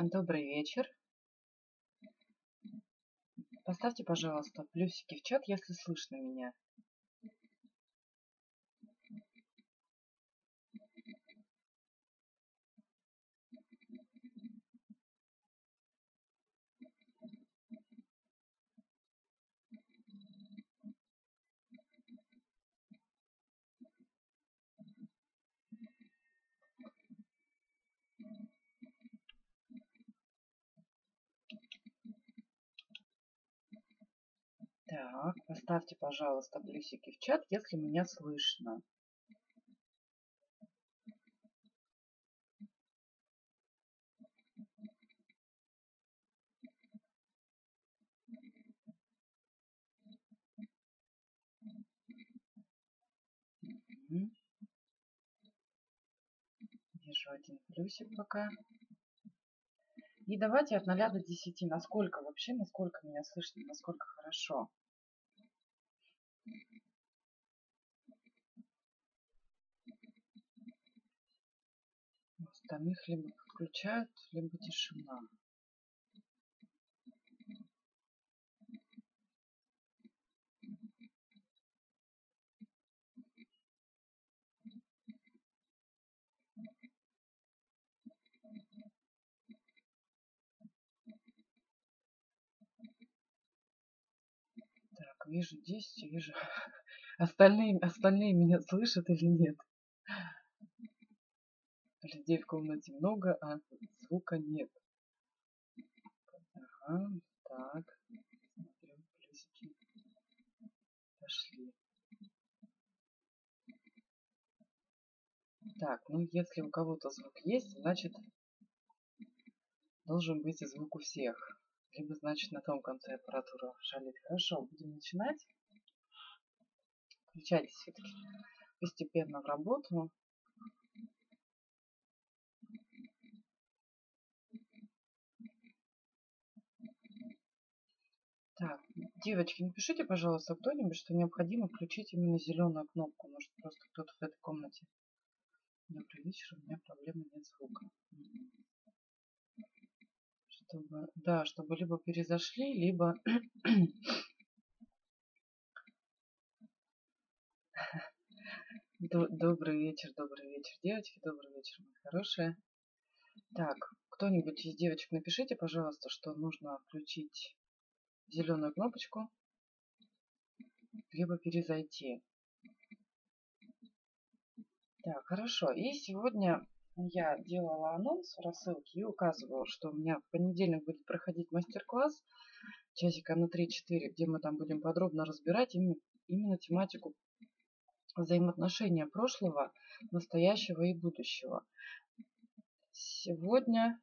Добрый вечер. Поставьте, пожалуйста, плюсики в чат, если слышно меня. Так, поставьте, пожалуйста, плюсики в чат, если меня слышно. Вижу один плюсик пока. И давайте от 0 до 10. Насколько вообще, насколько меня слышно, насколько хорошо. Остальных либо подключают, либо тишина. вижу 10, вижу. Остальные, остальные меня слышат или нет? Людей в комнате много, а звука нет. Ага, так. Смотрю, плюсики пошли. Так, ну если у кого-то звук есть, значит должен быть и звук у всех либо значит на том конце аппаратура шалит. Хорошо, будем начинать. Включайтесь все-таки постепенно в работу. Так, девочки, напишите, пожалуйста, кто-нибудь, что необходимо включить именно зеленую кнопку. Может, просто кто-то в этой комнате. Добрый вечер, у меня проблемы нет звука чтобы, да, чтобы либо перезашли, либо Добрый вечер, добрый вечер, девочки, добрый вечер, мои хорошие. Так, кто-нибудь из девочек напишите, пожалуйста, что нужно включить зеленую кнопочку, либо перезайти. Так, хорошо. И сегодня я делала анонс в рассылке и указывала, что у меня в понедельник будет проходить мастер-класс часика на 3-4, где мы там будем подробно разбирать именно, именно тематику взаимоотношения прошлого, настоящего и будущего. Сегодня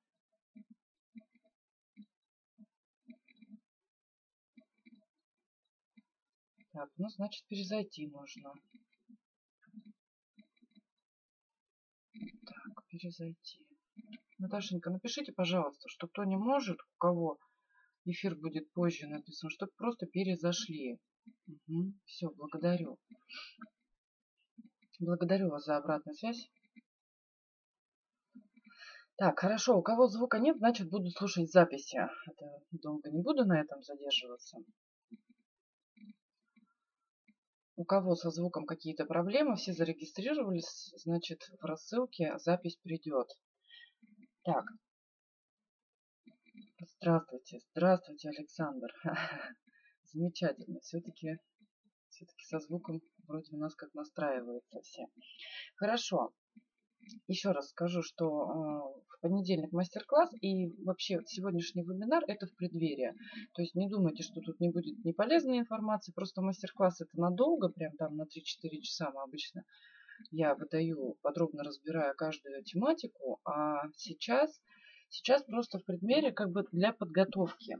Так, ну, значит, перезайти нужно. перезайти. Наташенька, напишите, пожалуйста, что кто не может, у кого эфир будет позже написан, чтобы просто перезашли. Угу. Все, благодарю. Благодарю вас за обратную связь. Так, хорошо. У кого звука нет, значит буду слушать записи. Это долго не буду на этом задерживаться. У кого со звуком какие-то проблемы, все зарегистрировались, значит, в рассылке запись придет. Так. Здравствуйте, здравствуйте, Александр. Замечательно. Все-таки все-таки со звуком вроде у нас как настраивается все. Хорошо. Еще раз скажу, что э, в понедельник мастер-класс и вообще сегодняшний вебинар это в преддверии. То есть не думайте, что тут не будет неполезной информации, просто мастер-класс это надолго, прям там на 3-4 часа мы обычно я выдаю, подробно разбирая каждую тематику, а сейчас, сейчас просто в преддверии как бы для подготовки.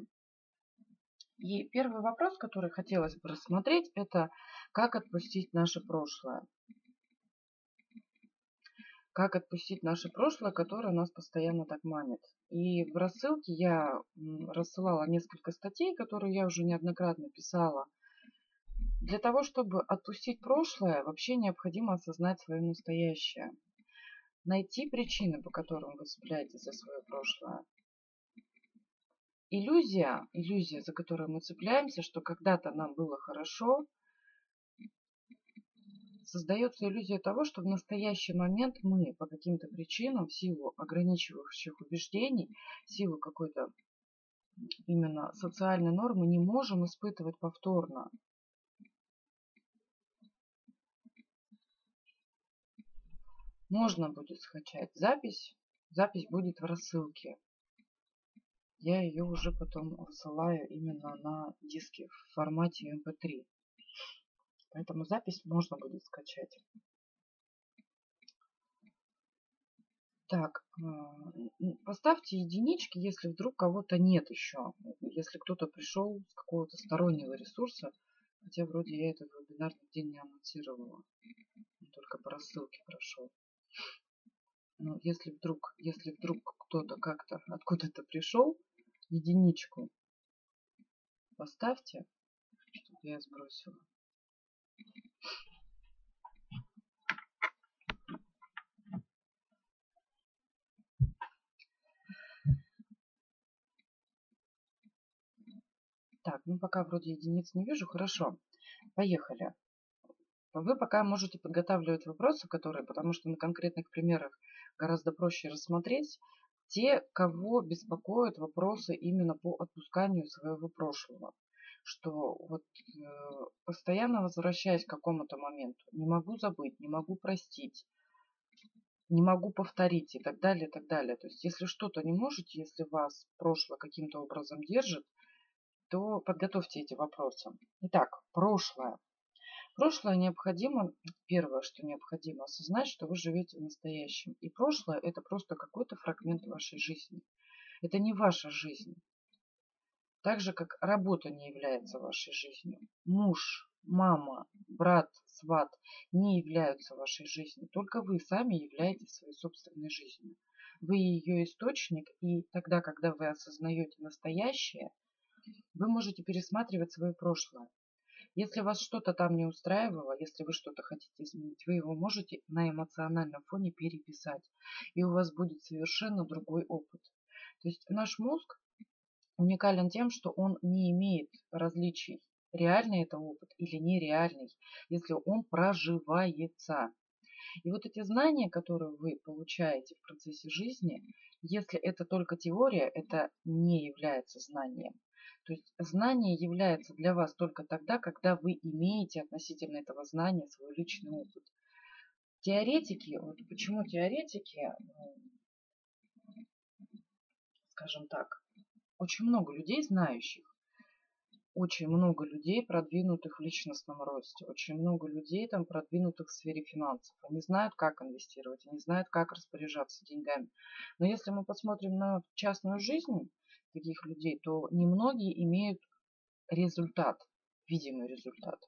И первый вопрос, который хотелось бы рассмотреть, это как отпустить наше прошлое как отпустить наше прошлое, которое нас постоянно так манит. И в рассылке я рассылала несколько статей, которые я уже неоднократно писала. Для того, чтобы отпустить прошлое, вообще необходимо осознать свое настоящее. Найти причины, по которым вы цепляетесь за свое прошлое. иллюзия, иллюзия, за которую мы цепляемся, что когда-то нам было хорошо, создается иллюзия того, что в настоящий момент мы по каким-то причинам, в силу ограничивающих убеждений, в силу какой-то именно социальной нормы, не можем испытывать повторно. Можно будет скачать запись. Запись будет в рассылке. Я ее уже потом высылаю именно на диске в формате MP3. Поэтому запись можно будет скачать. Так, э, поставьте единички, если вдруг кого-то нет еще. Если кто-то пришел с какого-то стороннего ресурса, хотя вроде я этот вебинарный день не анонсировала. только по рассылке прошел. Но если вдруг, если вдруг кто-то как-то откуда-то пришел, единичку поставьте, чтобы я сбросила. Так, ну пока вроде единиц не вижу. Хорошо. Поехали. Вы пока можете подготавливать вопросы, которые, потому что на конкретных примерах гораздо проще рассмотреть, те, кого беспокоят вопросы именно по отпусканию своего прошлого. Что вот э, постоянно возвращаясь к какому-то моменту, не могу забыть, не могу простить, не могу повторить и так далее, и так далее. То есть, если что-то не можете, если вас прошлое каким-то образом держит, то подготовьте эти вопросы. Итак, прошлое. Прошлое необходимо, первое, что необходимо, осознать, что вы живете в настоящем. И прошлое – это просто какой-то фрагмент вашей жизни. Это не ваша жизнь. Так же, как работа не является вашей жизнью. Муж, мама, брат, сват не являются вашей жизнью. Только вы сами являетесь своей собственной жизнью. Вы ее источник, и тогда, когда вы осознаете настоящее, вы можете пересматривать свое прошлое. Если вас что-то там не устраивало, если вы что-то хотите изменить, вы его можете на эмоциональном фоне переписать. И у вас будет совершенно другой опыт. То есть наш мозг уникален тем, что он не имеет различий, реальный это опыт или нереальный, если он проживается. И вот эти знания, которые вы получаете в процессе жизни, если это только теория, это не является знанием. То есть знание является для вас только тогда, когда вы имеете относительно этого знания свой личный опыт. Теоретики, вот почему теоретики, скажем так, очень много людей знающих, очень много людей, продвинутых в личностном росте, очень много людей, там, продвинутых в сфере финансов. Они знают, как инвестировать, они знают, как распоряжаться деньгами. Но если мы посмотрим на частную жизнь, таких людей, то немногие имеют результат, видимый результат.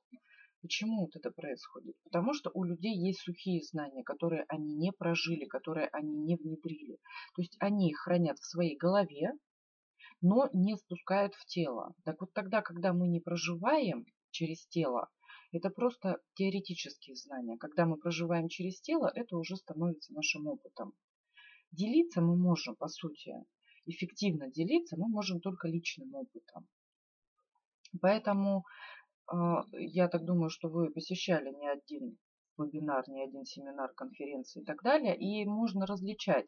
Почему вот это происходит? Потому что у людей есть сухие знания, которые они не прожили, которые они не внедрили. То есть они их хранят в своей голове, но не спускают в тело. Так вот тогда, когда мы не проживаем через тело, это просто теоретические знания. Когда мы проживаем через тело, это уже становится нашим опытом. Делиться мы можем, по сути, эффективно делиться мы можем только личным опытом. Поэтому э, я так думаю, что вы посещали не один вебинар, не один семинар, конференции и так далее, и можно различать.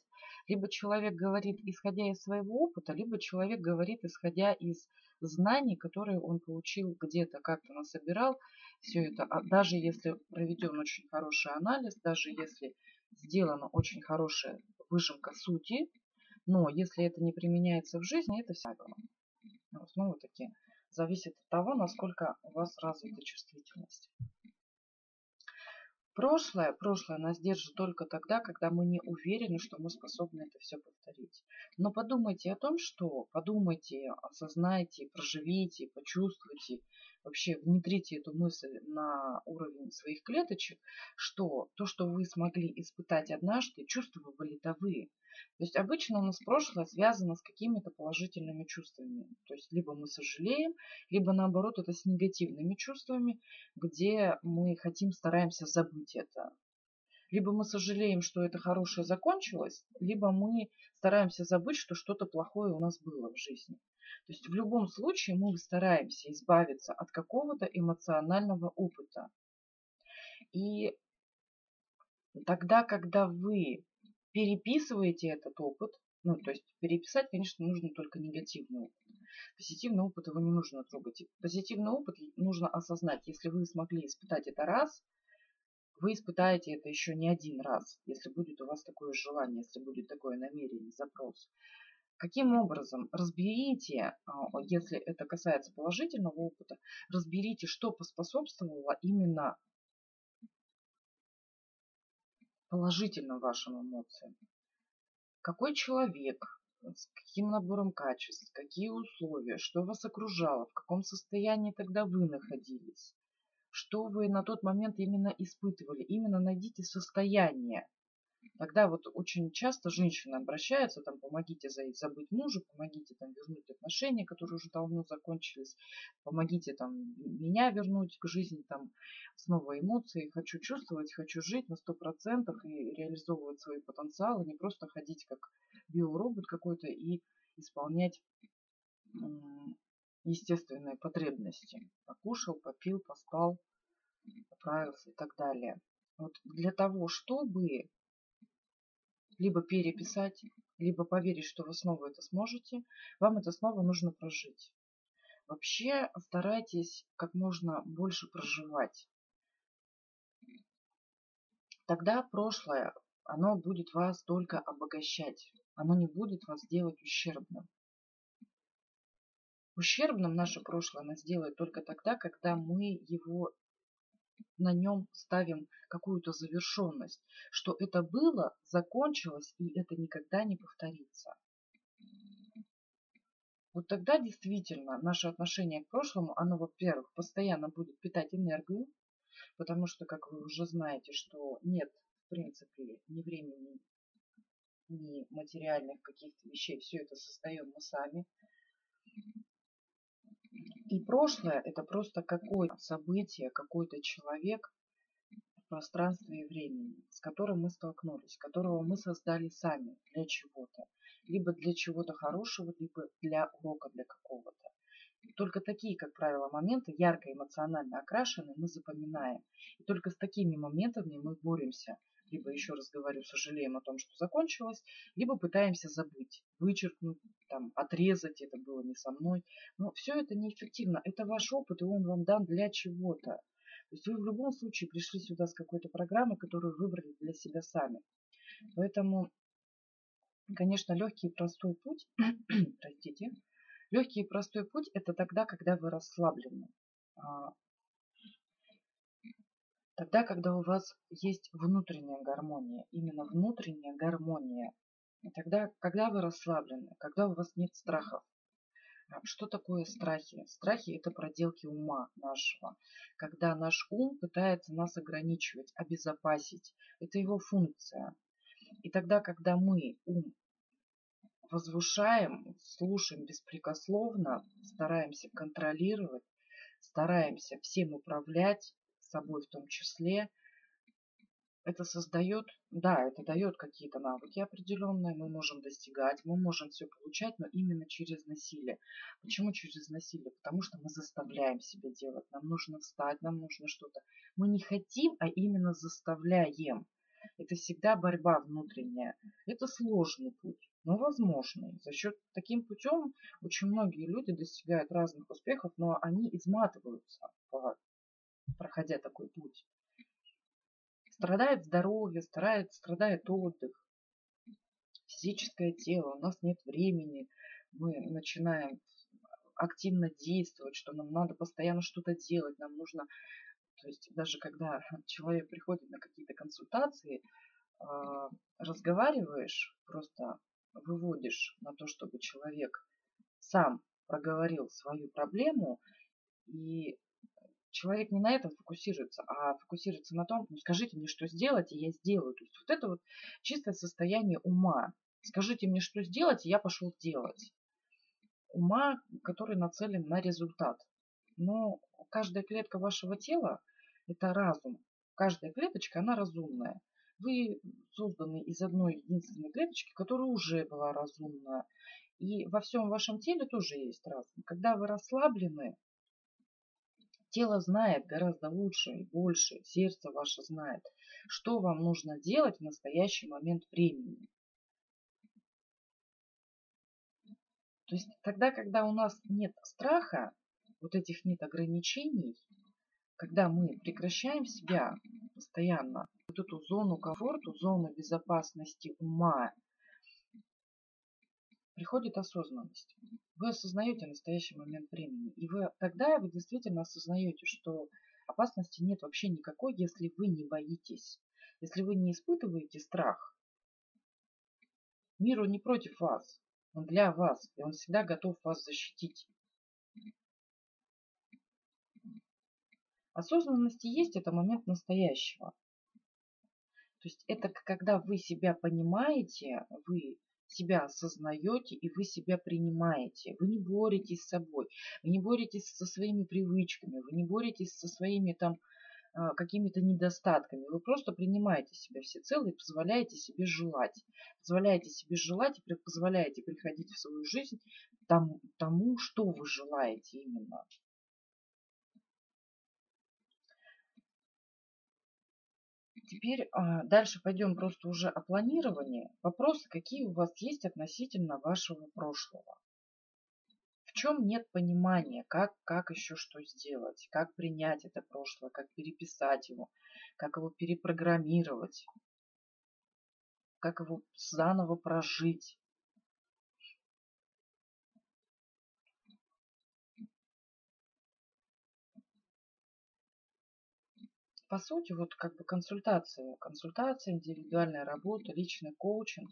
Либо человек говорит, исходя из своего опыта, либо человек говорит, исходя из знаний, которые он получил где-то, как-то насобирал. Все это, а даже если проведен очень хороший анализ, даже если сделана очень хорошая выжимка сути, но если это не применяется в жизни, это всякое. Снова-таки зависит от того, насколько у вас развита чувствительность. Прошлое, прошлое нас держит только тогда, когда мы не уверены, что мы способны это все повторить. Но подумайте о том, что подумайте, осознайте, проживите, почувствуйте, вообще внедрите эту мысль на уровень своих клеточек, что то, что вы смогли испытать однажды, чувствовали это вы. То есть обычно у нас прошлое связано с какими-то положительными чувствами. То есть либо мы сожалеем, либо наоборот это с негативными чувствами, где мы хотим, стараемся забыть это. Либо мы сожалеем, что это хорошее закончилось, либо мы стараемся забыть, что что-то плохое у нас было в жизни. То есть в любом случае мы стараемся избавиться от какого-то эмоционального опыта. И тогда, когда вы переписываете этот опыт, ну, то есть переписать, конечно, нужно только негативный опыт. Позитивный опыт его не нужно трогать. Позитивный опыт нужно осознать. Если вы смогли испытать это раз, вы испытаете это еще не один раз, если будет у вас такое желание, если будет такое намерение, запрос. Каким образом? Разберите, а, если это касается положительного опыта, разберите, что поспособствовало именно положительным вашим эмоциям. Какой человек, с каким набором качеств, какие условия, что вас окружало, в каком состоянии тогда вы находились, что вы на тот момент именно испытывали. Именно найдите состояние, Тогда вот очень часто женщины обращаются, там, помогите забыть мужа, помогите там вернуть отношения, которые уже давно закончились, помогите там меня вернуть к жизни, там, снова эмоции, хочу чувствовать, хочу жить на сто процентов и реализовывать свои потенциалы, не просто ходить как биоробот какой-то и исполнять естественные потребности. Покушал, попил, поспал, поправился и так далее. Вот для того, чтобы либо переписать, либо поверить, что вы снова это сможете, вам это снова нужно прожить. Вообще старайтесь как можно больше проживать. Тогда прошлое, оно будет вас только обогащать. Оно не будет вас делать ущербным. Ущербным наше прошлое нас делает только тогда, когда мы его на нем ставим какую-то завершенность, что это было, закончилось, и это никогда не повторится. Вот тогда действительно наше отношение к прошлому, оно, во-первых, постоянно будет питать энергию, потому что, как вы уже знаете, что нет, в принципе, ни времени, ни материальных каких-то вещей, все это создаем мы сами. И прошлое – это просто какое-то событие, какой-то человек в пространстве и времени, с которым мы столкнулись, которого мы создали сами для чего-то. Либо для чего-то хорошего, либо для урока для какого-то. Только такие, как правило, моменты, ярко эмоционально окрашенные, мы запоминаем. И только с такими моментами мы боремся либо, еще раз говорю, сожалеем о том, что закончилось, либо пытаемся забыть, вычеркнуть, там, отрезать, это было не со мной. Но все это неэффективно. Это ваш опыт, и он вам дан для чего-то. То есть вы в любом случае пришли сюда с какой-то программой, которую выбрали для себя сами. Поэтому, конечно, легкий и простой путь, простите, легкий и простой путь это тогда, когда вы расслаблены. А, Тогда, когда у вас есть внутренняя гармония, именно внутренняя гармония, и тогда, когда вы расслаблены, когда у вас нет страхов. Что такое страхи? Страхи – это проделки ума нашего. Когда наш ум пытается нас ограничивать, обезопасить. Это его функция. И тогда, когда мы ум возвышаем, слушаем беспрекословно, стараемся контролировать, стараемся всем управлять, собой в том числе. Это создает, да, это дает какие-то навыки определенные, мы можем достигать, мы можем все получать, но именно через насилие. Почему через насилие? Потому что мы заставляем себя делать, нам нужно встать, нам нужно что-то. Мы не хотим, а именно заставляем. Это всегда борьба внутренняя. Это сложный путь, но возможный. За счет таким путем очень многие люди достигают разных успехов, но они изматываются проходя такой путь. Страдает здоровье, страдает, страдает отдых, физическое тело, у нас нет времени, мы начинаем активно действовать, что нам надо постоянно что-то делать, нам нужно, то есть даже когда человек приходит на какие-то консультации, а, разговариваешь, просто выводишь на то, чтобы человек сам проговорил свою проблему, и человек не на этом фокусируется, а фокусируется на том, ну скажите мне, что сделать, и я сделаю. То есть вот это вот чистое состояние ума. Скажите мне, что сделать, и я пошел делать. Ума, который нацелен на результат. Но каждая клетка вашего тела – это разум. Каждая клеточка, она разумная. Вы созданы из одной единственной клеточки, которая уже была разумная. И во всем вашем теле тоже есть разум. Когда вы расслаблены, тело знает гораздо лучше и больше, сердце ваше знает, что вам нужно делать в настоящий момент времени. То есть тогда, когда у нас нет страха, вот этих нет ограничений, когда мы прекращаем себя постоянно, вот эту зону комфорта, зону безопасности ума, приходит осознанность. Вы осознаете настоящий момент времени. И вы тогда вы действительно осознаете, что опасности нет вообще никакой, если вы не боитесь. Если вы не испытываете страх. Миру не против вас. Он для вас, и он всегда готов вас защитить. Осознанность и есть это момент настоящего. То есть это когда вы себя понимаете, вы себя осознаете и вы себя принимаете. Вы не боретесь с собой, вы не боретесь со своими привычками, вы не боретесь со своими там а, какими-то недостатками. Вы просто принимаете себя всецело и позволяете себе желать. Позволяете себе желать и позволяете приходить в свою жизнь тому, тому что вы желаете именно. Теперь а, дальше пойдем просто уже о планировании. Вопросы, какие у вас есть относительно вашего прошлого чем нет понимания, как, как еще что сделать, как принять это прошлое, как переписать его, как его перепрограммировать, как его заново прожить. По сути, вот как бы консультация, консультация, индивидуальная работа, личный коучинг.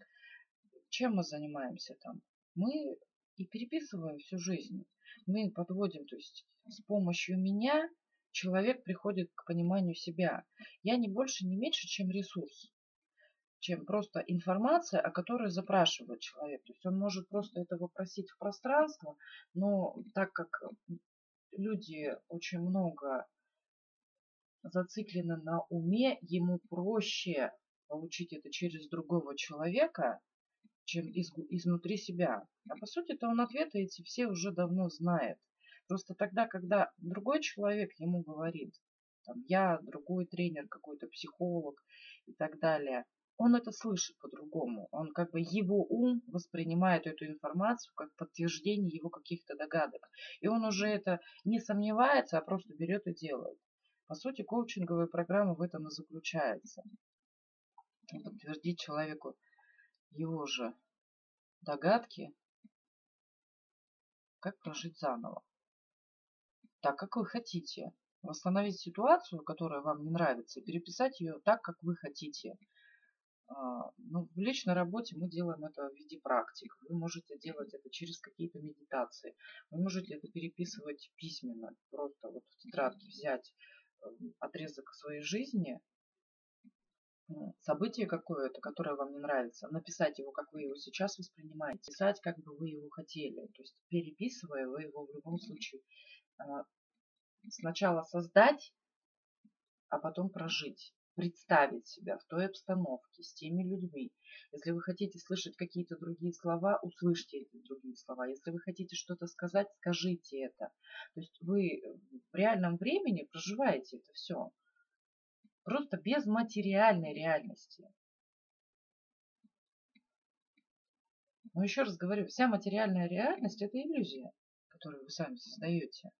Чем мы занимаемся там? Мы и переписывая всю жизнь. Мы подводим, то есть с помощью меня человек приходит к пониманию себя. Я не больше, не меньше, чем ресурс, чем просто информация, о которой запрашивает человек. То есть он может просто это вопросить в пространство, но так как люди очень много зациклены на уме, ему проще получить это через другого человека, чем из, изнутри себя. А по сути-то он ответы эти все уже давно знает. Просто тогда, когда другой человек ему говорит, там, я, другой тренер, какой-то психолог и так далее, он это слышит по-другому. Он как бы его ум воспринимает эту информацию как подтверждение его каких-то догадок. И он уже это не сомневается, а просто берет и делает. По сути, коучинговая программа в этом и заключается. Подтвердить человеку его же догадки, как прожить заново. Так, как вы хотите. Восстановить ситуацию, которая вам не нравится, и переписать ее так, как вы хотите. А, ну, в личной работе мы делаем это в виде практик. Вы можете делать это через какие-то медитации. Вы можете это переписывать письменно. Просто вот в тетрадке взять отрезок своей жизни событие какое-то, которое вам не нравится, написать его, как вы его сейчас воспринимаете, писать, как бы вы его хотели. То есть переписывая, вы его в любом случае а, сначала создать, а потом прожить представить себя в той обстановке, с теми людьми. Если вы хотите слышать какие-то другие слова, услышьте эти другие слова. Если вы хотите что-то сказать, скажите это. То есть вы в реальном времени проживаете это все. Просто без материальной реальности. Но еще раз говорю, вся материальная реальность – это иллюзия, которую вы сами создаете.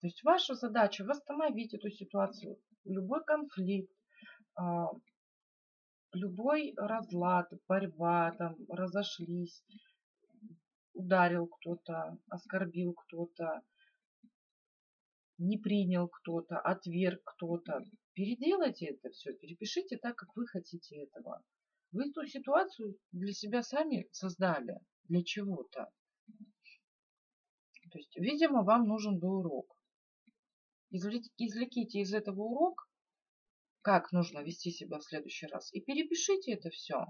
То есть ваша задача восстановить эту ситуацию, любой конфликт, а, любой разлад, борьба, там, разошлись, ударил кто-то, оскорбил кто-то, не принял кто-то, отверг кто-то. Переделайте это все, перепишите так, как вы хотите этого. Вы эту ситуацию для себя сами создали, для чего-то. То есть, видимо, вам нужен был урок. Извлеките из этого урок, как нужно вести себя в следующий раз, и перепишите это все.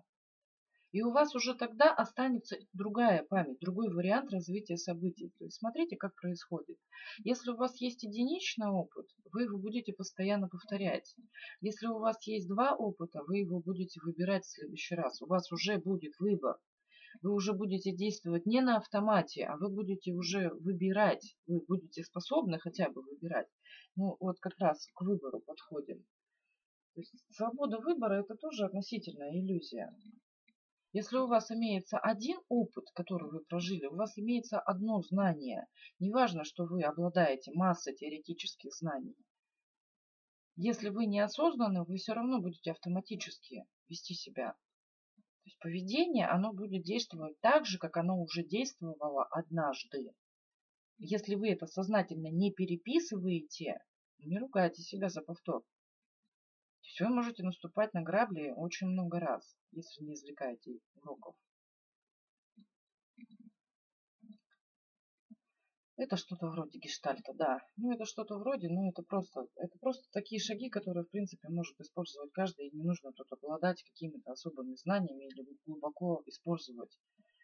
И у вас уже тогда останется другая память, другой вариант развития событий. То есть смотрите, как происходит. Если у вас есть единичный опыт, вы его будете постоянно повторять. Если у вас есть два опыта, вы его будете выбирать в следующий раз. У вас уже будет выбор. Вы уже будете действовать не на автомате, а вы будете уже выбирать. Вы будете способны хотя бы выбирать. Ну, вот как раз к выбору подходим. То есть свобода выбора – это тоже относительная иллюзия. Если у вас имеется один опыт, который вы прожили, у вас имеется одно знание. Неважно, что вы обладаете массой теоретических знаний. Если вы неосознанны, вы все равно будете автоматически вести себя. То есть поведение, оно будет действовать так же, как оно уже действовало однажды. Если вы это сознательно не переписываете, не ругайте себя за повтор есть вы можете наступать на грабли очень много раз, если не извлекаете уроков. Это что-то вроде гештальта, да. Ну, это что-то вроде, но это просто, это просто такие шаги, которые, в принципе, может использовать каждый. И не нужно тут обладать какими-то особыми знаниями или глубоко использовать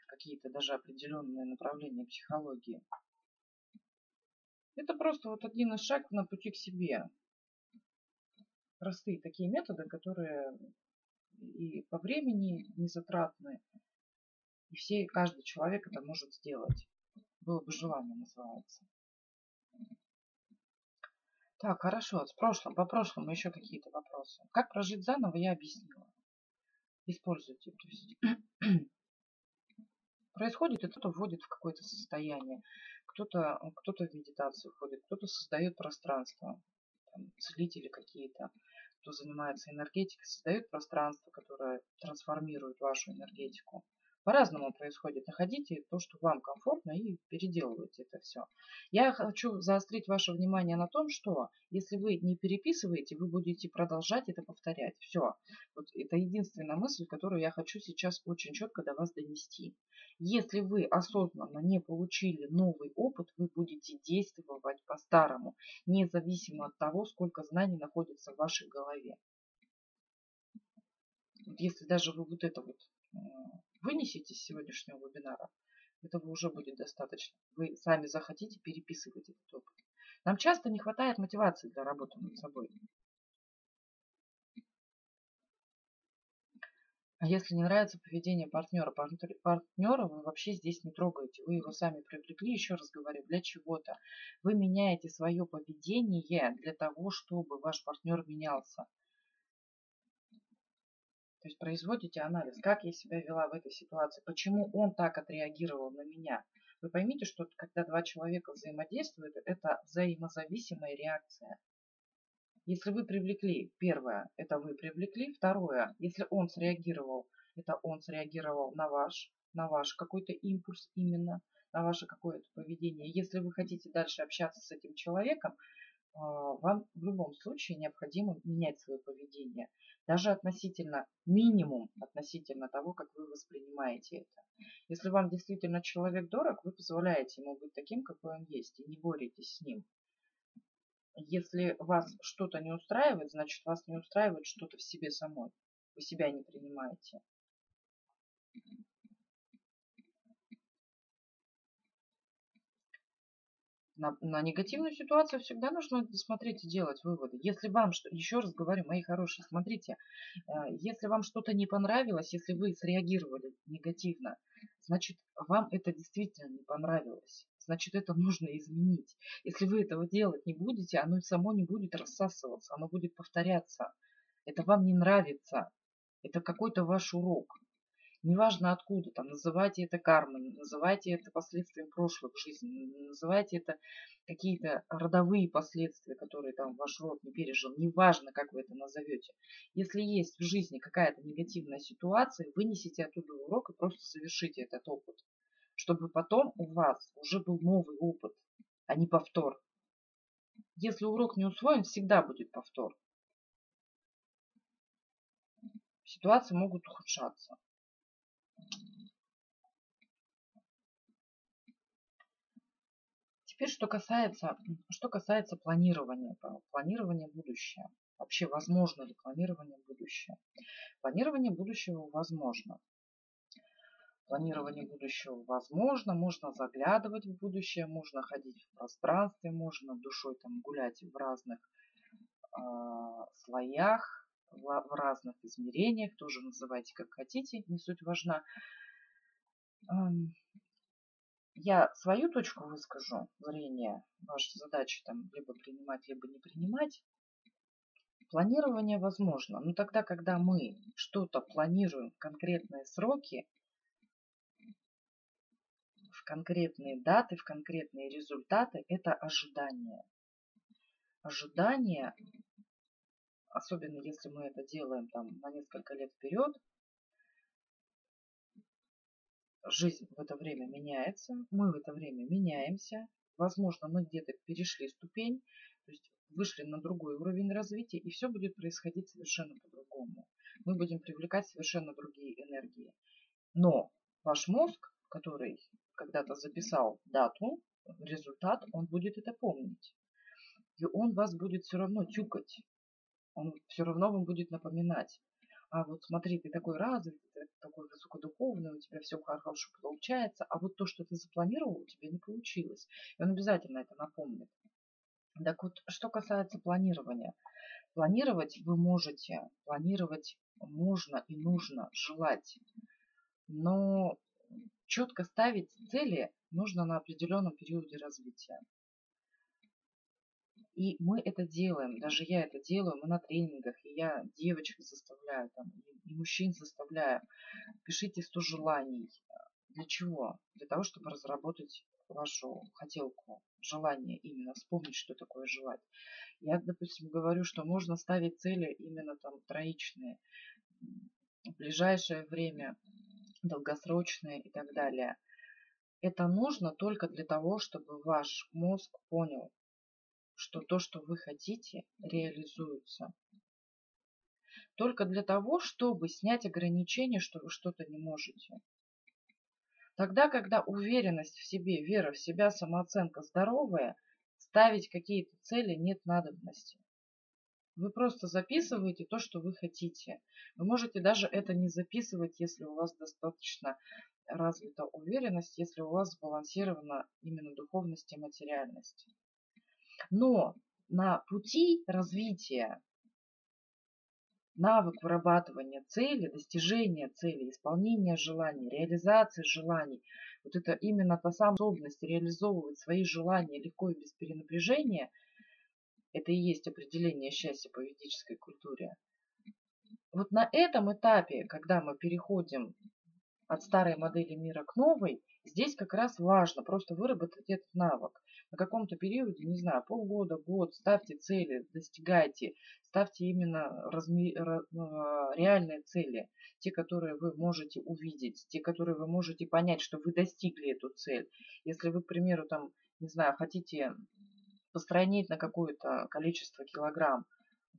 какие-то даже определенные направления психологии. Это просто вот один из шагов на пути к себе простые такие методы, которые и по времени не затратны, и все, каждый человек это может сделать. Было бы желание, называется. Так, хорошо, с прошлым, по прошлому еще какие-то вопросы. Как прожить заново, я объяснила. Используйте. То есть, происходит, и кто-то вводит в какое-то состояние, кто-то кто, -то, в медитацию входит, кто-то создает пространство, там, целители какие-то, кто занимается энергетикой, создают пространство, которое трансформирует вашу энергетику. По-разному происходит. Находите то, что вам комфортно и переделывайте это все. Я хочу заострить ваше внимание на том, что если вы не переписываете, вы будете продолжать это повторять. Все. Вот это единственная мысль, которую я хочу сейчас очень четко до вас донести. Если вы осознанно не получили новый опыт, вы будете действовать по-старому, независимо от того, сколько знаний находится в вашей голове. Если даже вы вот это вот вынесете из сегодняшнего вебинара, этого уже будет достаточно. Вы сами захотите переписывать этот опыт. Нам часто не хватает мотивации для работы над собой. А если не нравится поведение партнера, партнера вы вообще здесь не трогаете. Вы его сами привлекли, еще раз говорю, для чего-то. Вы меняете свое поведение для того, чтобы ваш партнер менялся. То есть производите анализ, как я себя вела в этой ситуации, почему он так отреагировал на меня. Вы поймите, что когда два человека взаимодействуют, это взаимозависимая реакция. Если вы привлекли, первое, это вы привлекли, второе, если он среагировал, это он среагировал на ваш, на ваш какой-то импульс именно, на ваше какое-то поведение. Если вы хотите дальше общаться с этим человеком, вам в любом случае необходимо менять свое поведение. Даже относительно, минимум относительно того, как вы воспринимаете это. Если вам действительно человек дорог, вы позволяете ему быть таким, какой он есть, и не боретесь с ним. Если вас что-то не устраивает, значит вас не устраивает что-то в себе самой. Вы себя не принимаете. На, на негативную ситуацию всегда нужно смотреть и делать выводы. Если вам, что, еще раз говорю, мои хорошие, смотрите, э, если вам что-то не понравилось, если вы среагировали негативно, значит, вам это действительно не понравилось. Значит, это нужно изменить. Если вы этого делать не будете, оно само не будет рассасываться, оно будет повторяться. Это вам не нравится. Это какой-то ваш урок неважно откуда, там, называйте это кармой, называйте это последствием прошлых жизней, называйте это какие-то родовые последствия, которые там ваш род не пережил, неважно, как вы это назовете. Если есть в жизни какая-то негативная ситуация, вынесите оттуда урок и просто совершите этот опыт, чтобы потом у вас уже был новый опыт, а не повтор. Если урок не усвоен, всегда будет повтор. Ситуации могут ухудшаться. Теперь, что касается, что касается планирования, планирования будущего. Вообще, возможно ли планирование будущего? Планирование будущего возможно. Планирование будущего возможно, можно заглядывать в будущее, можно ходить в пространстве, можно душой там гулять в разных э, слоях, в, в разных измерениях, тоже называйте как хотите, не суть важна. Я свою точку выскажу зрения, ваша задача там либо принимать, либо не принимать. Планирование возможно, но тогда, когда мы что-то планируем в конкретные сроки, в конкретные даты, в конкретные результаты, это ожидание. Ожидание, особенно если мы это делаем там на несколько лет вперед, жизнь в это время меняется, мы в это время меняемся, возможно, мы где-то перешли ступень, то есть вышли на другой уровень развития, и все будет происходить совершенно по-другому. Мы будем привлекать совершенно другие энергии. Но ваш мозг, который когда-то записал дату, результат, он будет это помнить. И он вас будет все равно тюкать. Он все равно вам будет напоминать а вот смотри, ты такой развитый, ты такой высокодуховный, у тебя все хорошо получается, а вот то, что ты запланировал, у тебя не получилось. И он обязательно это напомнит. Так вот, что касается планирования. Планировать вы можете, планировать можно и нужно, желать. Но четко ставить цели нужно на определенном периоде развития. И мы это делаем, даже я это делаю, мы на тренингах, и я девочек заставляю, там, и мужчин заставляю. Пишите 100 желаний. Для чего? Для того, чтобы разработать вашу хотелку, желание именно, вспомнить, что такое желать. Я, допустим, говорю, что можно ставить цели именно там троичные, в ближайшее время, долгосрочные и так далее. Это нужно только для того, чтобы ваш мозг понял, что то, что вы хотите, реализуется. Только для того, чтобы снять ограничение, что вы что-то не можете. Тогда, когда уверенность в себе, вера в себя, самооценка здоровая, ставить какие-то цели нет надобности. Вы просто записываете то, что вы хотите. Вы можете даже это не записывать, если у вас достаточно развита уверенность, если у вас сбалансирована именно духовность и материальность. Но на пути развития навык вырабатывания цели, достижения цели, исполнения желаний, реализации желаний, вот это именно та способность реализовывать свои желания легко и без перенапряжения, это и есть определение счастья по ведической культуре. Вот на этом этапе, когда мы переходим от старой модели мира к новой, здесь как раз важно просто выработать этот навык на каком-то периоде, не знаю, полгода, год, ставьте цели, достигайте, ставьте именно разми, а, реальные цели, те, которые вы можете увидеть, те, которые вы можете понять, что вы достигли эту цель. Если вы, к примеру, там, не знаю, хотите постранить на какое-то количество килограмм,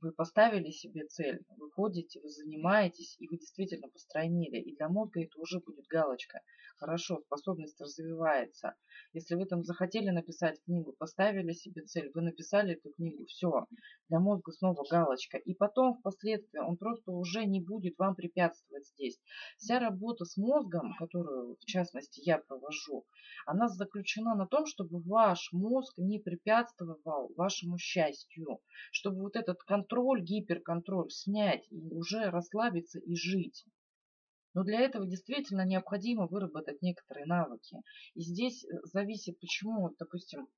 вы поставили себе цель, вы ходите, вы занимаетесь, и вы действительно постройнили. И для мозга это уже будет галочка. Хорошо, способность развивается. Если вы там захотели написать книгу, поставили себе цель, вы написали эту книгу, все, для мозга снова галочка. И потом, впоследствии, он просто уже не будет вам препятствовать здесь. Вся работа с мозгом, которую, в частности, я провожу, она заключена на том, чтобы ваш мозг не препятствовал вашему счастью, чтобы вот этот контроль, гиперконтроль снять и уже расслабиться и жить. Но для этого действительно необходимо выработать некоторые навыки. И здесь э, зависит, почему, допустим,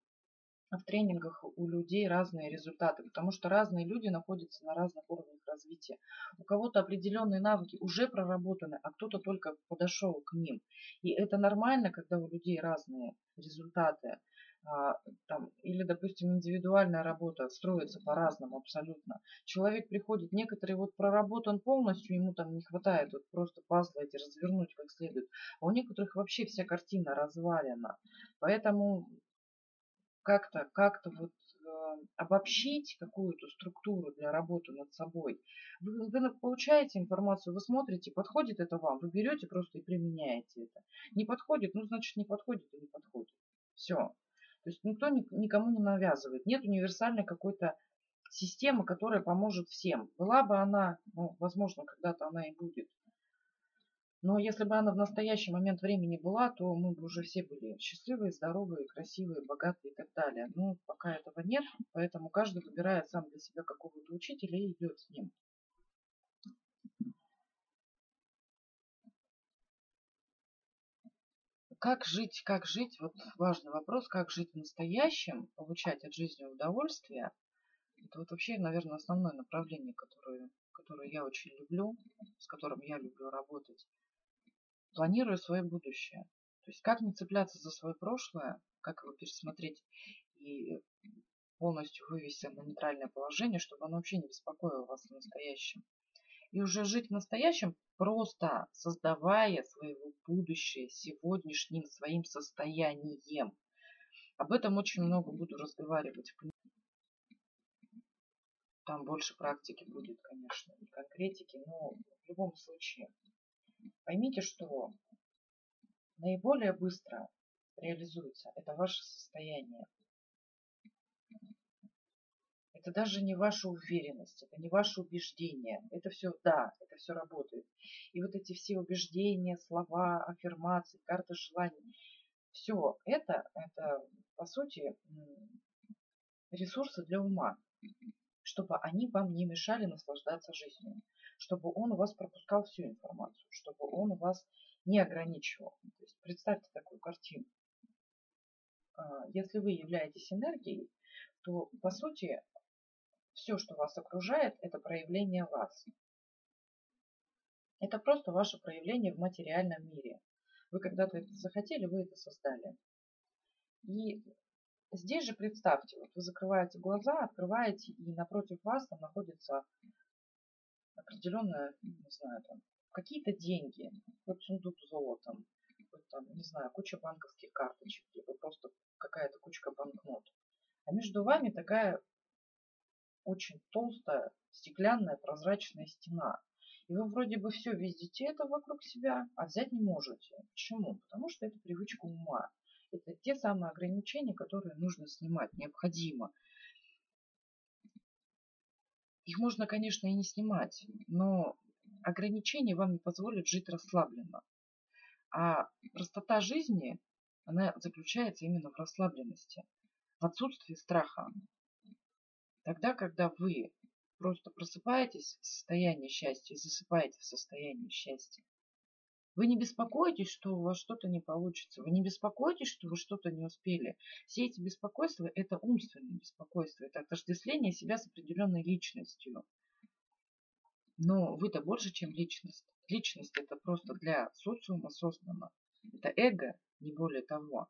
в тренингах у людей разные результаты, потому что разные люди находятся на разных уровнях развития. У кого-то определенные навыки уже проработаны, а кто-то только подошел к ним. И это нормально, когда у людей разные результаты. А, там, или, допустим, индивидуальная работа строится по-разному абсолютно. Человек приходит, некоторые вот проработан полностью, ему там не хватает вот просто пазлы эти развернуть как следует, а у некоторых вообще вся картина развалена. Поэтому как-то как вот э, обобщить какую-то структуру для работы над собой. Вы, вы получаете информацию, вы смотрите, подходит это вам, вы берете просто и применяете это. Не подходит, ну значит не подходит и не подходит. Все. То есть никто никому не навязывает. Нет универсальной какой-то системы, которая поможет всем. Была бы она, ну, возможно, когда-то она и будет. Но если бы она в настоящий момент времени была, то мы бы уже все были счастливые, здоровые, красивые, богатые и так далее. Но пока этого нет, поэтому каждый выбирает сам для себя какого-то учителя и идет с ним. Как жить, как жить, вот важный вопрос, как жить в настоящем, получать от жизни удовольствие. Это вот вообще, наверное, основное направление, которое, которое я очень люблю, с которым я люблю работать планируя свое будущее. То есть как не цепляться за свое прошлое, как его пересмотреть и полностью вывести на нейтральное положение, чтобы оно вообще не беспокоило вас в настоящем. И уже жить в настоящем, просто создавая своего будущее сегодняшним своим состоянием. Об этом очень много буду разговаривать. Там больше практики будет, конечно, и конкретики, но в любом случае Поймите, что наиболее быстро реализуется это ваше состояние. Это даже не ваша уверенность, это не ваше убеждение. Это все, да, это все работает. И вот эти все убеждения, слова, аффирмации, карты желаний, все это, это по сути ресурсы для ума, чтобы они вам не мешали наслаждаться жизнью чтобы он у вас пропускал всю информацию, чтобы он у вас не ограничивал. То есть представьте такую картину. А, если вы являетесь энергией, то по сути все, что вас окружает, это проявление вас. Это просто ваше проявление в материальном мире. Вы когда-то это захотели, вы это создали. И здесь же представьте, вот вы закрываете глаза, открываете, и напротив вас там находится определенная, не знаю, там, какие-то деньги, хоть сундук с золотом, хоть там, не знаю, куча банковских карточек, либо просто какая-то кучка банкнот. А между вами такая очень толстая, стеклянная, прозрачная стена. И вы вроде бы все видите это вокруг себя, а взять не можете. Почему? Потому что это привычка ума. Это те самые ограничения, которые нужно снимать, необходимо. Их можно, конечно, и не снимать, но ограничения вам не позволят жить расслабленно. А простота жизни, она заключается именно в расслабленности, в отсутствии страха. Тогда, когда вы просто просыпаетесь в состоянии счастья и засыпаете в состоянии счастья, вы не беспокоитесь, что у вас что-то не получится. Вы не беспокоитесь, что вы что-то не успели. Все эти беспокойства – это умственные беспокойства. Это отождествление себя с определенной личностью. Но вы-то больше, чем личность. Личность – это просто для социума создано. Это эго, не более того.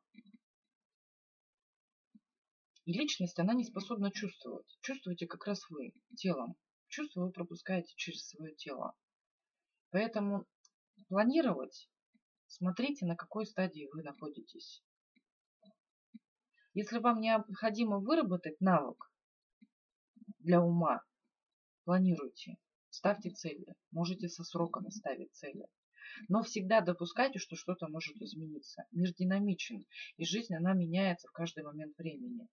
И личность, она не способна чувствовать. Чувствуете как раз вы телом. Чувство вы пропускаете через свое тело. Поэтому планировать, смотрите, на какой стадии вы находитесь. Если вам необходимо выработать навык для ума, планируйте, ставьте цели. Можете со сроками ставить цели. Но всегда допускайте, что что-то может измениться. Мир динамичен, и жизнь, она меняется в каждый момент времени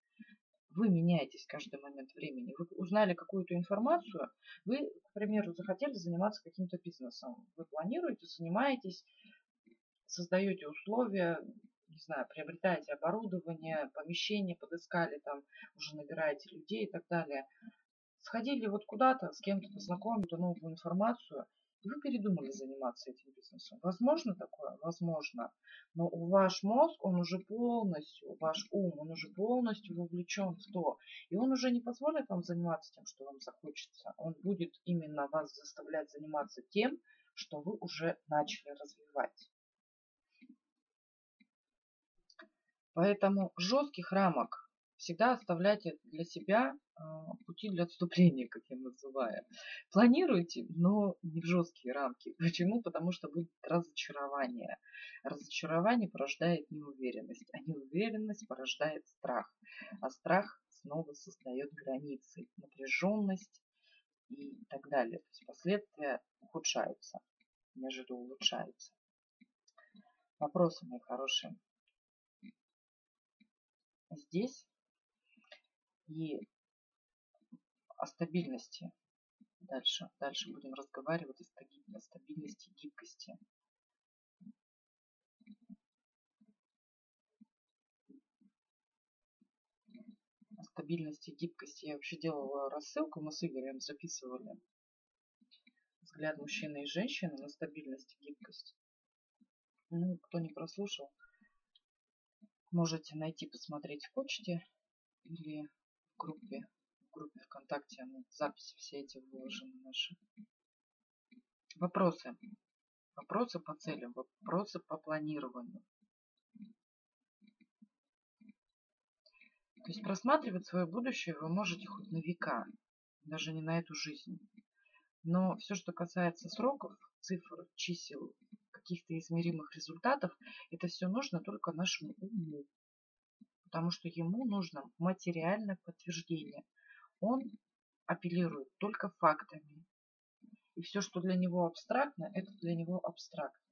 вы меняетесь каждый момент времени. Вы узнали какую-то информацию, вы, к примеру, захотели заниматься каким-то бизнесом. Вы планируете, занимаетесь, создаете условия, не знаю, приобретаете оборудование, помещение, подыскали там, уже набираете людей и так далее. Сходили вот куда-то, с кем-то познакомить, новую информацию – вы передумали заниматься этим бизнесом. Возможно такое? Возможно. Но у ваш мозг, он уже полностью, ваш ум, он уже полностью вовлечен в то. И он уже не позволит вам заниматься тем, что вам захочется. Он будет именно вас заставлять заниматься тем, что вы уже начали развивать. Поэтому жестких рамок всегда оставляйте для себя а, пути для отступления, как я называю. Планируйте, но не в жесткие рамки. Почему? Потому что будет разочарование. Разочарование порождает неуверенность, а неуверенность порождает страх. А страх снова создает границы, напряженность и так далее. То есть последствия ухудшаются, нежели улучшаются. Вопросы, мои хорошие. Здесь и о стабильности. Дальше, дальше будем разговаривать о стабильности, гибкости. О стабильности, гибкости. Я вообще делала рассылку, мы с Игорем записывали взгляд мужчины и женщины на стабильность и гибкость. Ну, кто не прослушал, можете найти, посмотреть в почте или группе, в группе ВКонтакте. Ну, записи все эти выложены наши. Вопросы. Вопросы по целям, вопросы по планированию. То есть просматривать свое будущее вы можете хоть на века, даже не на эту жизнь. Но все, что касается сроков, цифр, чисел, каких-то измеримых результатов, это все нужно только нашему уму. Потому что ему нужно материальное подтверждение. Он апеллирует только фактами. И все, что для него абстрактно, это для него абстрактно.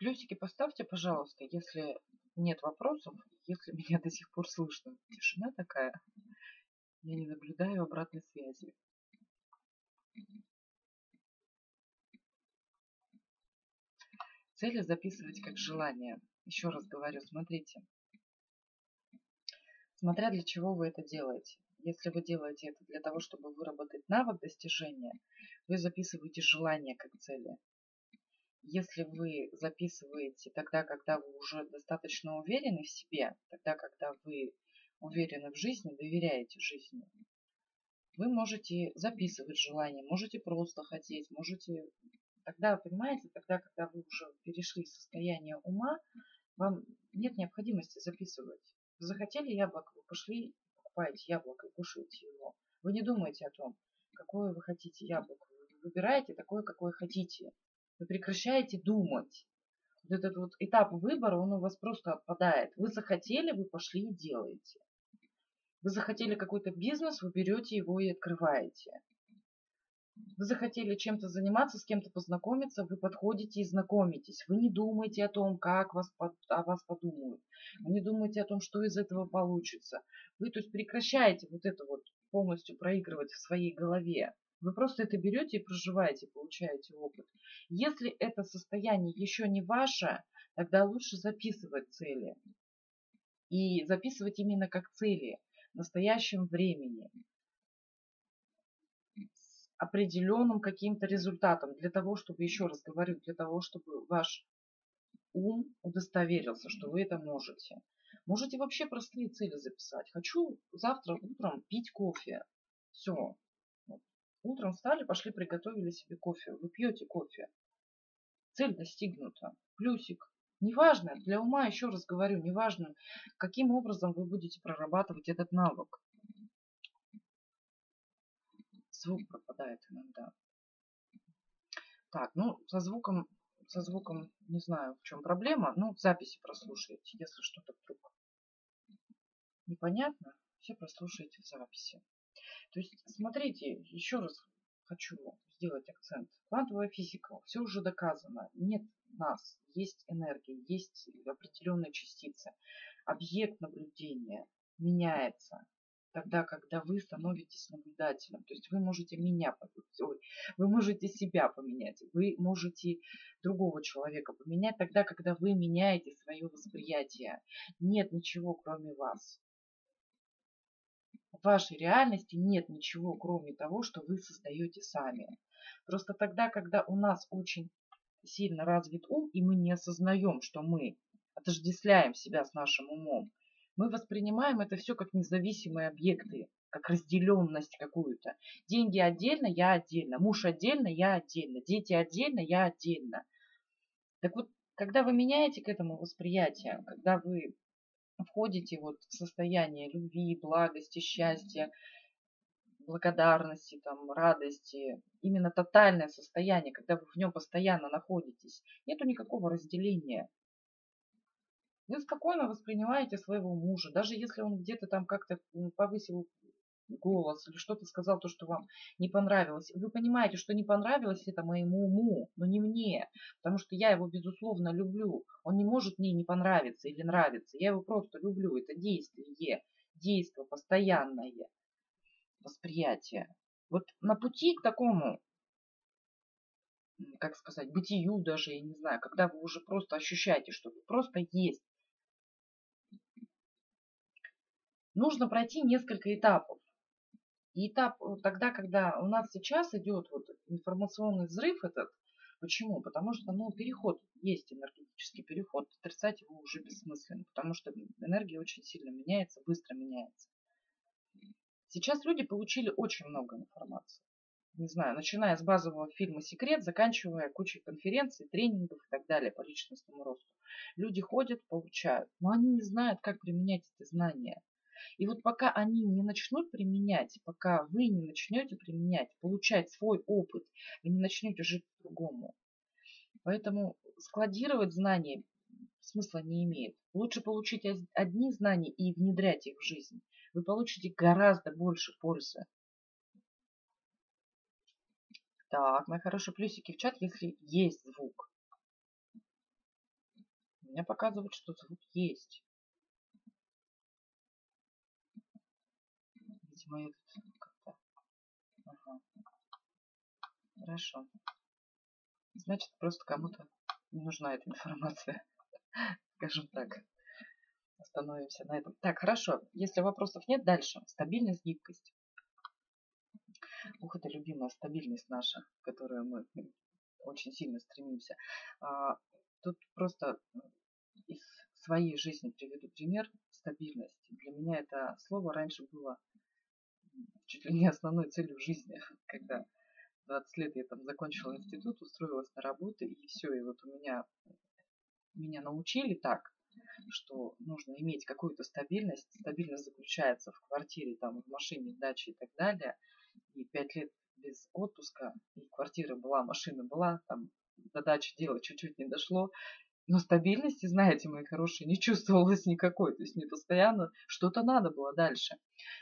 Плюсики поставьте, пожалуйста, если нет вопросов, если меня до сих пор слышно. Тишина такая. Я не наблюдаю обратной связи. Цели записывать как желание. Еще раз говорю, смотрите. Смотря для чего вы это делаете. Если вы делаете это для того, чтобы выработать навык достижения, вы записываете желание как цели. Если вы записываете тогда, когда вы уже достаточно уверены в себе, тогда, когда вы уверены в жизни, доверяете жизни, вы можете записывать желания, можете просто хотеть, можете... Тогда, понимаете, тогда, когда вы уже перешли в состояние ума, вам нет необходимости записывать. Захотели яблоко, вы пошли, покупаете яблоко и кушаете его. Вы не думаете о том, какое вы хотите яблоко. Вы выбираете такое, какое хотите. Вы прекращаете думать. Вот этот вот этап выбора, он у вас просто отпадает. Вы захотели, вы пошли и делаете. Вы захотели какой-то бизнес, вы берете его и открываете. Вы захотели чем-то заниматься, с кем-то познакомиться, вы подходите и знакомитесь. Вы не думаете о том, как вас, о вас подумают. Вы не думаете о том, что из этого получится. Вы то есть прекращаете вот это вот полностью проигрывать в своей голове. Вы просто это берете и проживаете, получаете опыт. Если это состояние еще не ваше, тогда лучше записывать цели. И записывать именно как цели в настоящем времени. С определенным каким-то результатом. Для того, чтобы, еще раз говорю, для того, чтобы ваш ум удостоверился, что вы это можете. Можете вообще простые цели записать. Хочу завтра утром пить кофе. Все. Утром встали, пошли, приготовили себе кофе. Вы пьете кофе. Цель достигнута. Плюсик. Неважно, для ума, еще раз говорю, неважно, каким образом вы будете прорабатывать этот навык. Звук пропадает иногда. Так, ну, со звуком, со звуком не знаю, в чем проблема. Ну, записи прослушайте, если что-то вдруг непонятно, все прослушайте в записи. То есть, смотрите, еще раз хочу сделать акцент. Квантовая физика, все уже доказано. Нет нас, есть энергия, есть определенные частицы. Объект наблюдения меняется тогда, когда вы становитесь наблюдателем. То есть вы можете меня ой, вы можете себя поменять, вы можете другого человека поменять тогда, когда вы меняете свое восприятие. Нет ничего, кроме вас в вашей реальности нет ничего, кроме того, что вы создаете сами. Просто тогда, когда у нас очень сильно развит ум, и мы не осознаем, что мы отождествляем себя с нашим умом, мы воспринимаем это все как независимые объекты, как разделенность какую-то. Деньги отдельно, я отдельно. Муж отдельно, я отдельно. Дети отдельно, я отдельно. Так вот, когда вы меняете к этому восприятие, когда вы входите вот в состояние любви, благости, счастья, благодарности, там, радости, именно тотальное состояние, когда вы в нем постоянно находитесь, нету никакого разделения. Вы спокойно воспринимаете своего мужа, даже если он где-то там как-то повысил голос или что-то сказал, то, что вам не понравилось. Вы понимаете, что не понравилось это моему уму, но не мне, потому что я его, безусловно, люблю. Он не может мне не понравиться или нравиться. Я его просто люблю. Это действие, действие постоянное восприятие. Вот на пути к такому, как сказать, бытию даже, я не знаю, когда вы уже просто ощущаете, что вы просто есть, нужно пройти несколько этапов. И этап э, тогда, когда у нас сейчас идет вот информационный взрыв этот, почему? Потому что, ну, переход, есть энергетический переход, отрицать его уже бессмысленно, потому что энергия очень сильно меняется, быстро меняется. Сейчас люди получили очень много информации. Не знаю, начиная с базового фильма «Секрет», заканчивая кучей конференций, тренингов и так далее по личностному росту. Люди ходят, получают, но они не знают, как применять эти знания. И вот пока они не начнут применять, пока вы не начнете применять, получать свой опыт, вы не начнете жить по-другому. Поэтому складировать знания смысла не имеет. Лучше получить одни знания и внедрять их в жизнь. Вы получите гораздо больше пользы. Так, мои хорошие плюсики в чат, если есть звук. Меня показывают, что звук есть. Видимо, я тут как-то... Ага. Хорошо. Значит, просто кому-то не нужна эта информация. Скажем так. Остановимся на этом. Так, хорошо. Если вопросов нет, дальше. Стабильность, гибкость. Ух, это любимая стабильность наша, к которой мы очень сильно стремимся. А, тут просто из своей жизни приведу пример стабильности. Для меня это слово раньше было чуть ли не основной целью жизни, когда 20 лет я там закончила институт, устроилась на работу, и все, и вот у меня меня научили так, что нужно иметь какую-то стабильность. Стабильность заключается в квартире, там, в машине, даче и так далее. И пять лет без отпуска, и квартира была, машина была, там, до дачи дело чуть-чуть не дошло. Но стабильности, знаете, мои хорошие, не чувствовалось никакой. То есть мне постоянно что-то надо было дальше.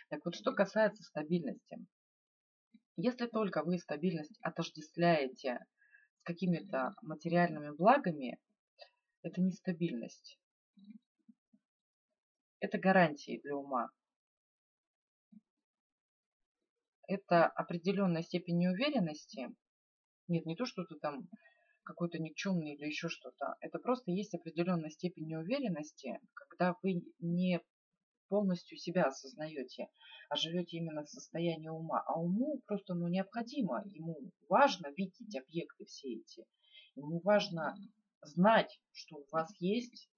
Так вот, что касается стабильности. Если только вы стабильность отождествляете с какими-то материальными благами, это нестабильность. Это гарантии для ума. Это определенная степень неуверенности. Нет, не то, что ты там какой-то никчемный или еще что-то. Это просто есть определенная степень неуверенности, когда вы не полностью себя осознаете, а живете именно в состоянии ума. А уму просто ну, необходимо, ему важно видеть объекты все эти. Ему важно знать, что у вас есть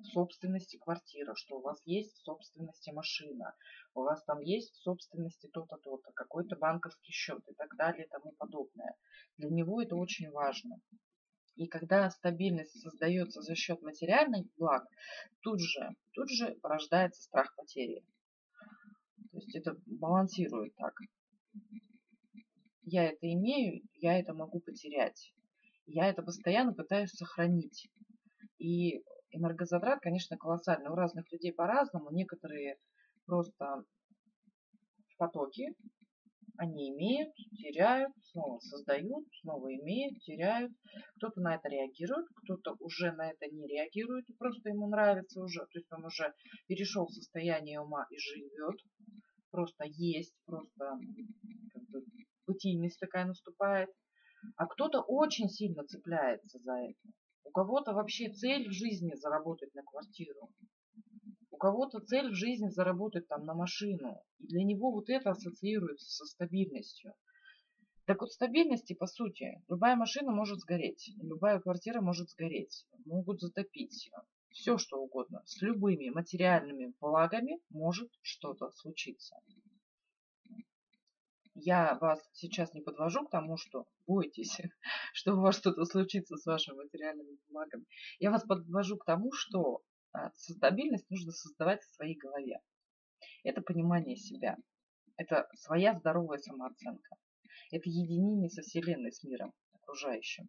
в собственности квартира, что у вас есть в собственности машина, у вас там есть в собственности то-то, то-то, какой-то банковский счет и так далее и тому подобное. Для него это очень важно. И когда стабильность создается за счет материальных благ, тут же, тут же порождается страх потери. То есть это балансирует так. Я это имею, я это могу потерять. Я это постоянно пытаюсь сохранить. И энергозатрат, конечно, колоссальный. У разных людей по-разному. Некоторые просто в потоке, они имеют, теряют, снова создают, снова имеют, теряют. Кто-то на это реагирует, кто-то уже на это не реагирует, просто ему нравится уже, то есть он уже перешел в состояние ума и живет, просто есть, просто как бы, бытийность такая наступает. А кто-то очень сильно цепляется за это. У кого-то вообще цель в жизни заработать на квартиру. У кого-то цель в жизни заработать там на машину. И для него вот это ассоциируется со стабильностью. Так вот, стабильности, по сути, любая машина может сгореть, любая квартира может сгореть, могут затопить, все что угодно. С любыми материальными благами может что-то случиться. Я вас сейчас не подвожу к тому, что бойтесь, что у вас что-то случится с вашим материальным благом. Я вас подвожу к тому, что а, стабильность нужно создавать в своей голове. Это понимание себя. Это своя здоровая самооценка. Это единение со Вселенной, с миром окружающим.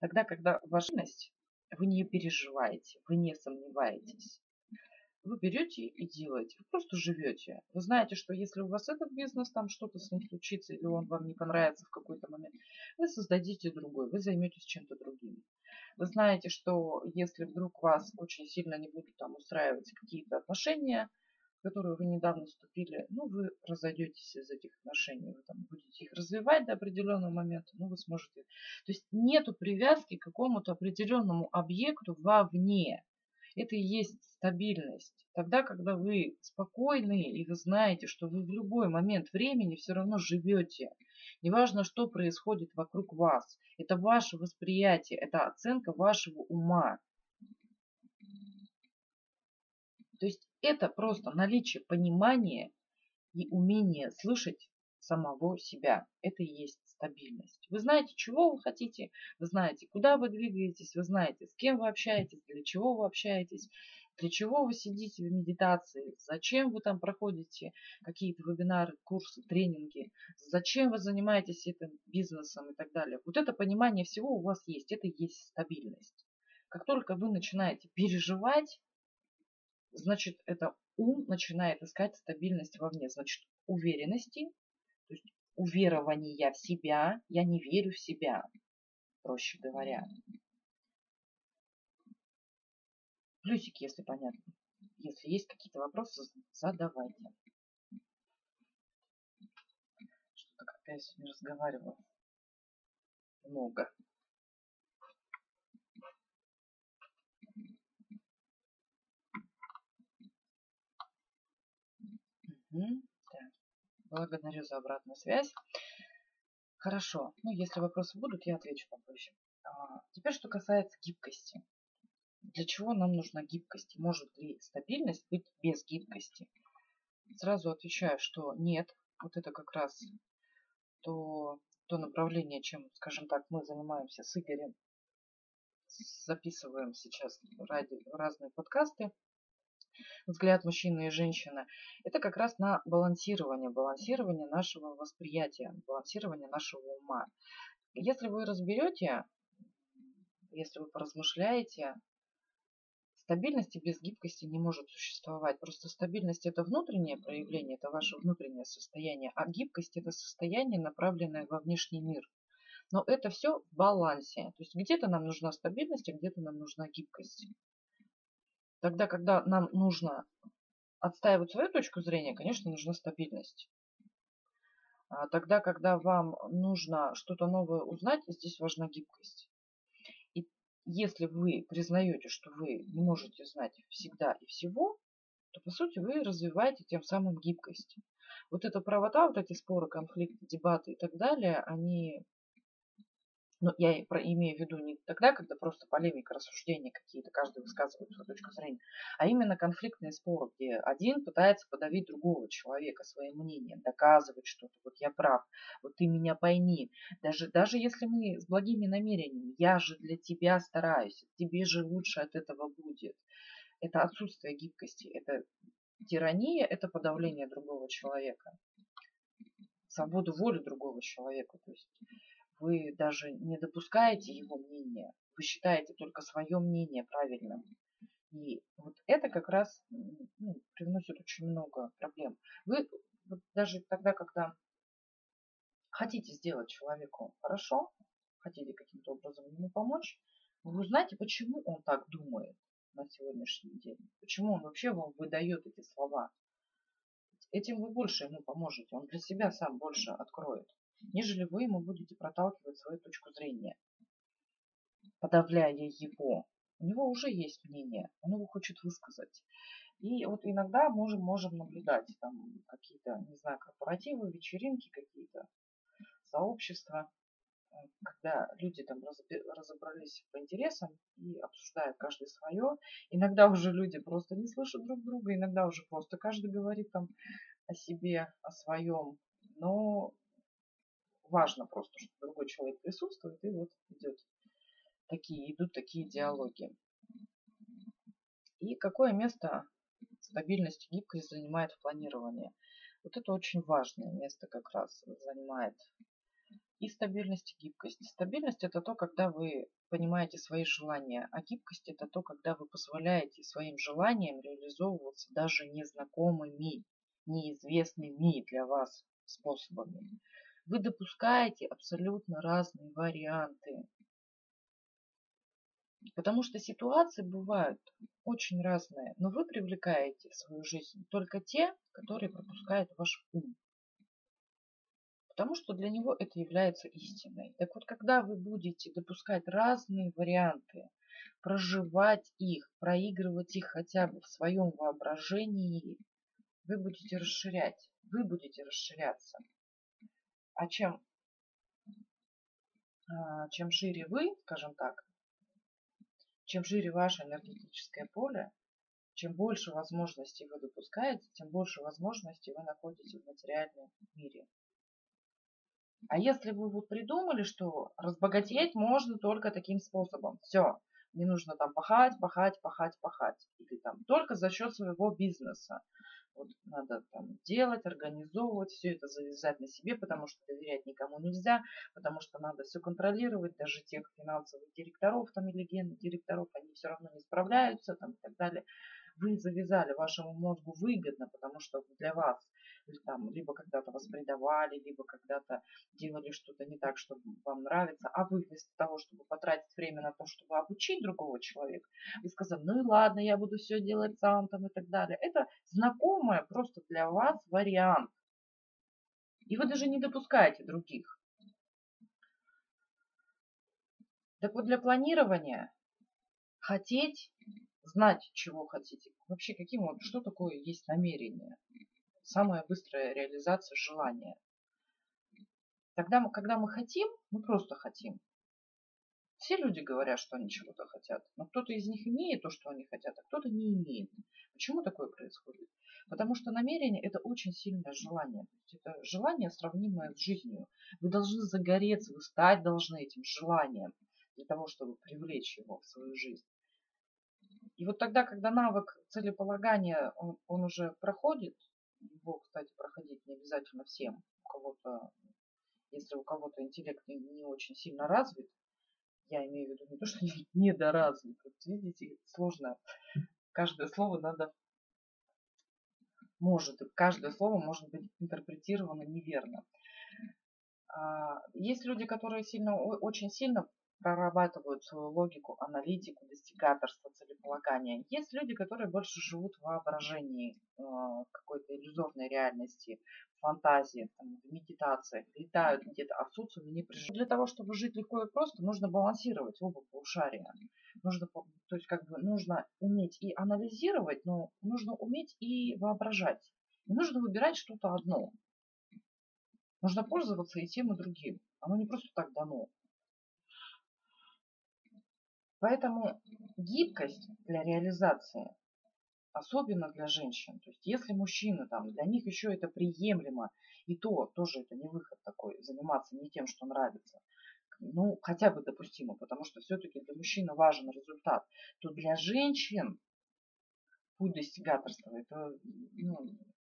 Тогда, когда жизнь, вы не переживаете, вы не сомневаетесь. Вы берете и делаете. Вы просто живете. Вы знаете, что если у вас этот бизнес, там что-то с ним случится, или он вам не понравится в какой-то момент, вы создадите другой, вы займетесь чем-то другим. Вы знаете, что если вдруг вас очень сильно не будут там устраивать какие-то отношения, в которые вы недавно вступили, ну, вы разойдетесь из этих отношений, вы там будете их развивать до определенного момента, ну, вы сможете. То есть нету привязки к какому-то определенному объекту вовне. Это и есть стабильность. Тогда, когда вы спокойны и вы знаете, что вы в любой момент времени все равно живете. Неважно, что происходит вокруг вас. Это ваше восприятие, это оценка вашего ума. То есть это просто наличие понимания и умение слышать самого себя. Это и есть стабильность. Вы знаете, чего вы хотите, вы знаете, куда вы двигаетесь, вы знаете, с кем вы общаетесь, для чего вы общаетесь, для чего вы сидите в медитации, зачем вы там проходите какие-то вебинары, курсы, тренинги, зачем вы занимаетесь этим бизнесом и так далее. Вот это понимание всего у вас есть, это и есть стабильность. Как только вы начинаете переживать, значит, это ум начинает искать стабильность вовне, значит, уверенности, уверования в себя, я не верю в себя, проще говоря. Плюсики, если понятно. Если есть какие-то вопросы, задавайте. Что-то как-то я сегодня разговаривала много. Угу. Благодарю за обратную связь. Хорошо. Ну, если вопросы будут, я отвечу попозже. А, теперь, что касается гибкости. Для чего нам нужна гибкость? Может ли стабильность быть без гибкости? Сразу отвечаю, что нет. Вот это как раз то, то направление, чем, скажем так, мы занимаемся с Игорем. Записываем сейчас ради, разные подкасты взгляд мужчины и женщины, это как раз на балансирование, балансирование нашего восприятия, балансирование нашего ума. Если вы разберете, если вы поразмышляете, стабильности без гибкости не может существовать. Просто стабильность это внутреннее проявление, это ваше внутреннее состояние, а гибкость это состояние, направленное во внешний мир. Но это все в балансе. То есть где-то нам нужна стабильность, а где-то нам нужна гибкость. Тогда, когда нам нужно отстаивать свою точку зрения, конечно, нужна стабильность. А тогда, когда вам нужно что-то новое узнать, здесь важна гибкость. И если вы признаете, что вы не можете знать всегда и всего, то, по сути, вы развиваете тем самым гибкость. Вот эта правота, вот эти споры, конфликты, дебаты и так далее, они но я про, имею в виду не тогда, когда просто полемика, рассуждения какие-то, каждый высказывает свою точку зрения, а именно конфликтные споры, где один пытается подавить другого человека своим мнением, доказывать что-то. Вот я прав, вот ты меня пойми. Даже, даже если мы с благими намерениями, я же для тебя стараюсь, тебе же лучше от этого будет. Это отсутствие гибкости, это тирания, это подавление другого человека. Свободу воли другого человека. То есть вы даже не допускаете его мнения, вы считаете только свое мнение правильным. И вот это как раз ну, привносит очень много проблем. Вы вот даже тогда, когда хотите сделать человеку хорошо, хотите каким-то образом ему помочь, вы узнаете, почему он так думает на сегодняшний день. Почему он вообще вам выдает эти слова. Этим вы больше ему поможете. Он для себя сам больше откроет нежели вы ему будете проталкивать свою точку зрения, подавляя его. У него уже есть мнение, он его хочет высказать. И вот иногда можем, можем наблюдать там какие-то, не знаю, корпоративы, вечеринки какие-то, сообщества, когда люди там разобрались по интересам и обсуждают каждый свое. Иногда уже люди просто не слышат друг друга, иногда уже просто каждый говорит там о себе, о своем. Но важно просто, что другой человек присутствует, и вот идет такие, идут такие диалоги. И какое место стабильность гибкость занимает в планировании? Вот это очень важное место как раз занимает и стабильность, и гибкость. Стабильность это то, когда вы понимаете свои желания, а гибкость это то, когда вы позволяете своим желаниям реализовываться даже незнакомыми, неизвестными для вас способами. Вы допускаете абсолютно разные варианты. Потому что ситуации бывают очень разные, но вы привлекаете в свою жизнь только те, которые пропускают ваш ум потому что для него это является истиной. Так вот, когда вы будете допускать разные варианты, проживать их, проигрывать их хотя бы в своем воображении, вы будете расширять, вы будете расширяться. А чем, а, чем шире вы, скажем так, чем шире ваше энергетическое поле, чем больше возможностей вы допускаете, тем больше возможностей вы находите в материальном мире. А если вы вот придумали, что разбогатеть можно только таким способом, все, не нужно там пахать, пахать, пахать, пахать, или там только за счет своего бизнеса. Вот надо там делать, организовывать, все это завязать на себе, потому что доверять никому нельзя, потому что надо все контролировать, даже тех финансовых директоров там или генных директоров, они все равно не справляются там и так далее. Вы завязали вашему мозгу выгодно, потому что для вас там, либо когда-то вас предавали, либо когда-то делали что-то не так, что вам нравится, а вы вместо того, чтобы потратить время на то, чтобы обучить другого человека, вы сказали, ну и ладно, я буду все делать сам там и так далее. Это знакомое просто для вас вариант. И вы даже не допускаете других. Так вот, для планирования хотеть, знать, чего хотите. Вообще, каким вот, что такое есть намерение самая быстрая реализация желания. Тогда мы, когда мы хотим, мы просто хотим. Все люди говорят, что они чего-то хотят, но кто-то из них имеет то, что они хотят, а кто-то не имеет. Почему такое происходит? Потому что намерение – это очень сильное желание. Это желание, сравнимое с жизнью. Вы должны загореться, вы стать должны этим желанием для того, чтобы привлечь его в свою жизнь. И вот тогда, когда навык целеполагания, он, он уже проходит, его, кстати, проходить не обязательно всем. У кого-то, если у кого-то интеллект не, не очень сильно развит, я имею в виду не то, что недоразвит. Вот видите, сложно. Каждое слово надо может, каждое слово может быть интерпретировано неверно. А, есть люди, которые сильно, очень сильно прорабатывают свою логику, аналитику, достигаторство, целеполагание. Есть люди, которые больше живут в воображении, э, какой-то иллюзорной реальности, фантазии, там, в медитациях, летают где-то, а социуме не приживают. Для того, чтобы жить легко и просто, нужно балансировать оба полушария. Нужно, то есть как бы нужно уметь и анализировать, но нужно уметь и воображать. И нужно выбирать что-то одно. Нужно пользоваться и тем, и другим. Оно не просто так дано. Поэтому гибкость для реализации, особенно для женщин, то есть если мужчины там, для них еще это приемлемо, и то тоже это не выход такой, заниматься не тем, что нравится, ну, хотя бы допустимо, потому что все-таки для мужчины важен результат, то для женщин путь достигаторства, это, ну,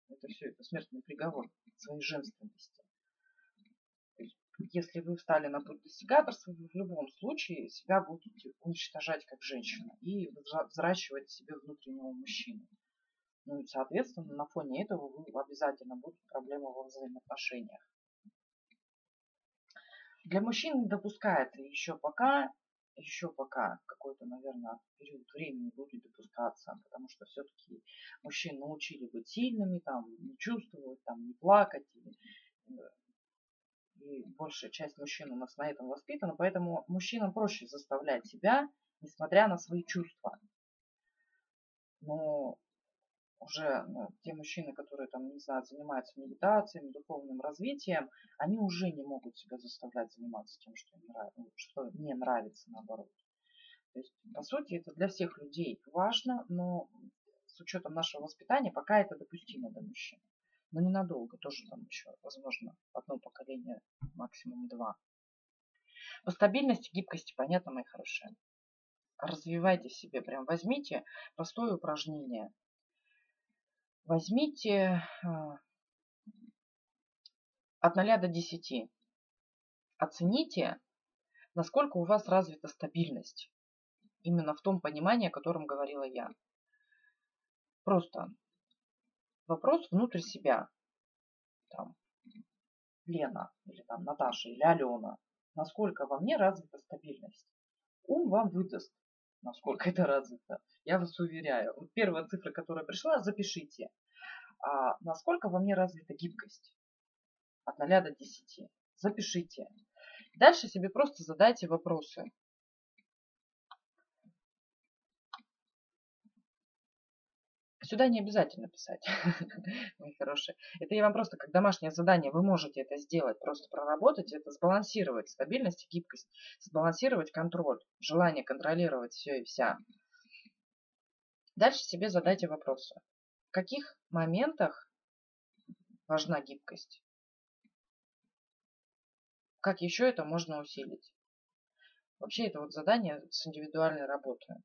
это все, это смертный приговор своей женственности если вы встали на путь достигаторства, вы в любом случае себя будете уничтожать как женщина и взращивать себе внутреннего мужчину. Ну и, соответственно, на фоне этого вы обязательно будут проблемы во взаимоотношениях. Для мужчин не допускается еще пока, еще пока какой-то, наверное, период времени будет допускаться, потому что все-таки мужчин научили быть сильными, там, не чувствовать, там, не плакать, э, и большая часть мужчин у нас на этом воспитана, поэтому мужчинам проще заставлять себя, несмотря на свои чувства. Но уже ну, те мужчины, которые там, не знаю, занимаются медитацией, духовным развитием, они уже не могут себя заставлять заниматься тем, что, им нравится, ну, что не нравится, наоборот. То есть, по сути, это для всех людей важно, но с учетом нашего воспитания пока это допустимо для мужчин но ненадолго, тоже там еще, возможно, одно поколение, максимум два. По стабильности, гибкости, понятно, мои хорошие. Развивайте себе, прям возьмите простое упражнение. Возьмите а, от 0 до 10. оцените, насколько у вас развита стабильность. Именно в том понимании, о котором говорила я. Просто вопрос внутрь себя. Там, Лена, или там Наташа, или Алена. Насколько во мне развита стабильность. Ум вам выдаст, насколько это развито. Я вас уверяю. Вот первая цифра, которая пришла, запишите. А насколько во мне развита гибкость? От 0 до 10. Запишите. Дальше себе просто задайте вопросы. Сюда не обязательно писать, мои хорошие. Это я вам просто как домашнее задание, вы можете это сделать, просто проработать это, сбалансировать стабильность и гибкость, сбалансировать контроль, желание контролировать все и вся. Дальше себе задайте вопросы. В каких моментах важна гибкость? Как еще это можно усилить? Вообще это вот задание с индивидуальной работой.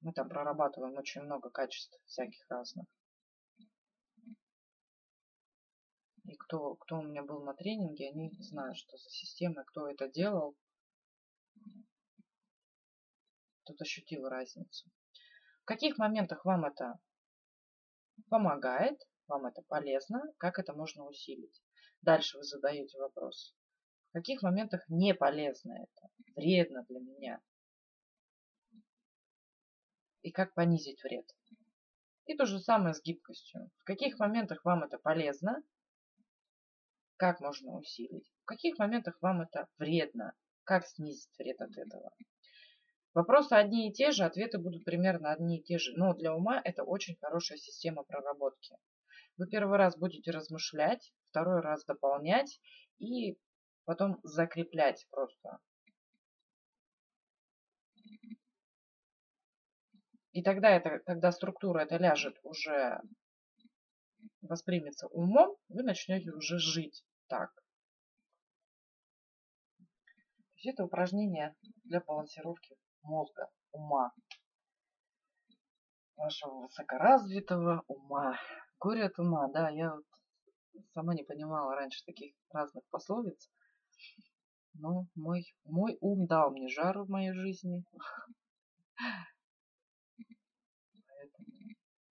Мы там прорабатываем очень много качеств всяких разных. И кто, кто у меня был на тренинге, они знают, что за система, кто это делал, тут ощутил разницу. В каких моментах вам это помогает, вам это полезно, как это можно усилить. Дальше вы задаете вопрос. В каких моментах не полезно это, вредно для меня, и как понизить вред. И то же самое с гибкостью. В каких моментах вам это полезно, как можно усилить. В каких моментах вам это вредно, как снизить вред от этого. Вопросы одни и те же, ответы будут примерно одни и те же. Но для ума это очень хорошая система проработки. Вы первый раз будете размышлять, второй раз дополнять и потом закреплять просто И тогда, это, когда структура это ляжет уже, воспримется умом, вы начнете уже жить так. То есть это упражнение для балансировки мозга, ума. Вашего высокоразвитого ума. Горе от ума, да, я вот сама не понимала раньше таких разных пословиц. Но мой, мой ум дал мне жару в моей жизни.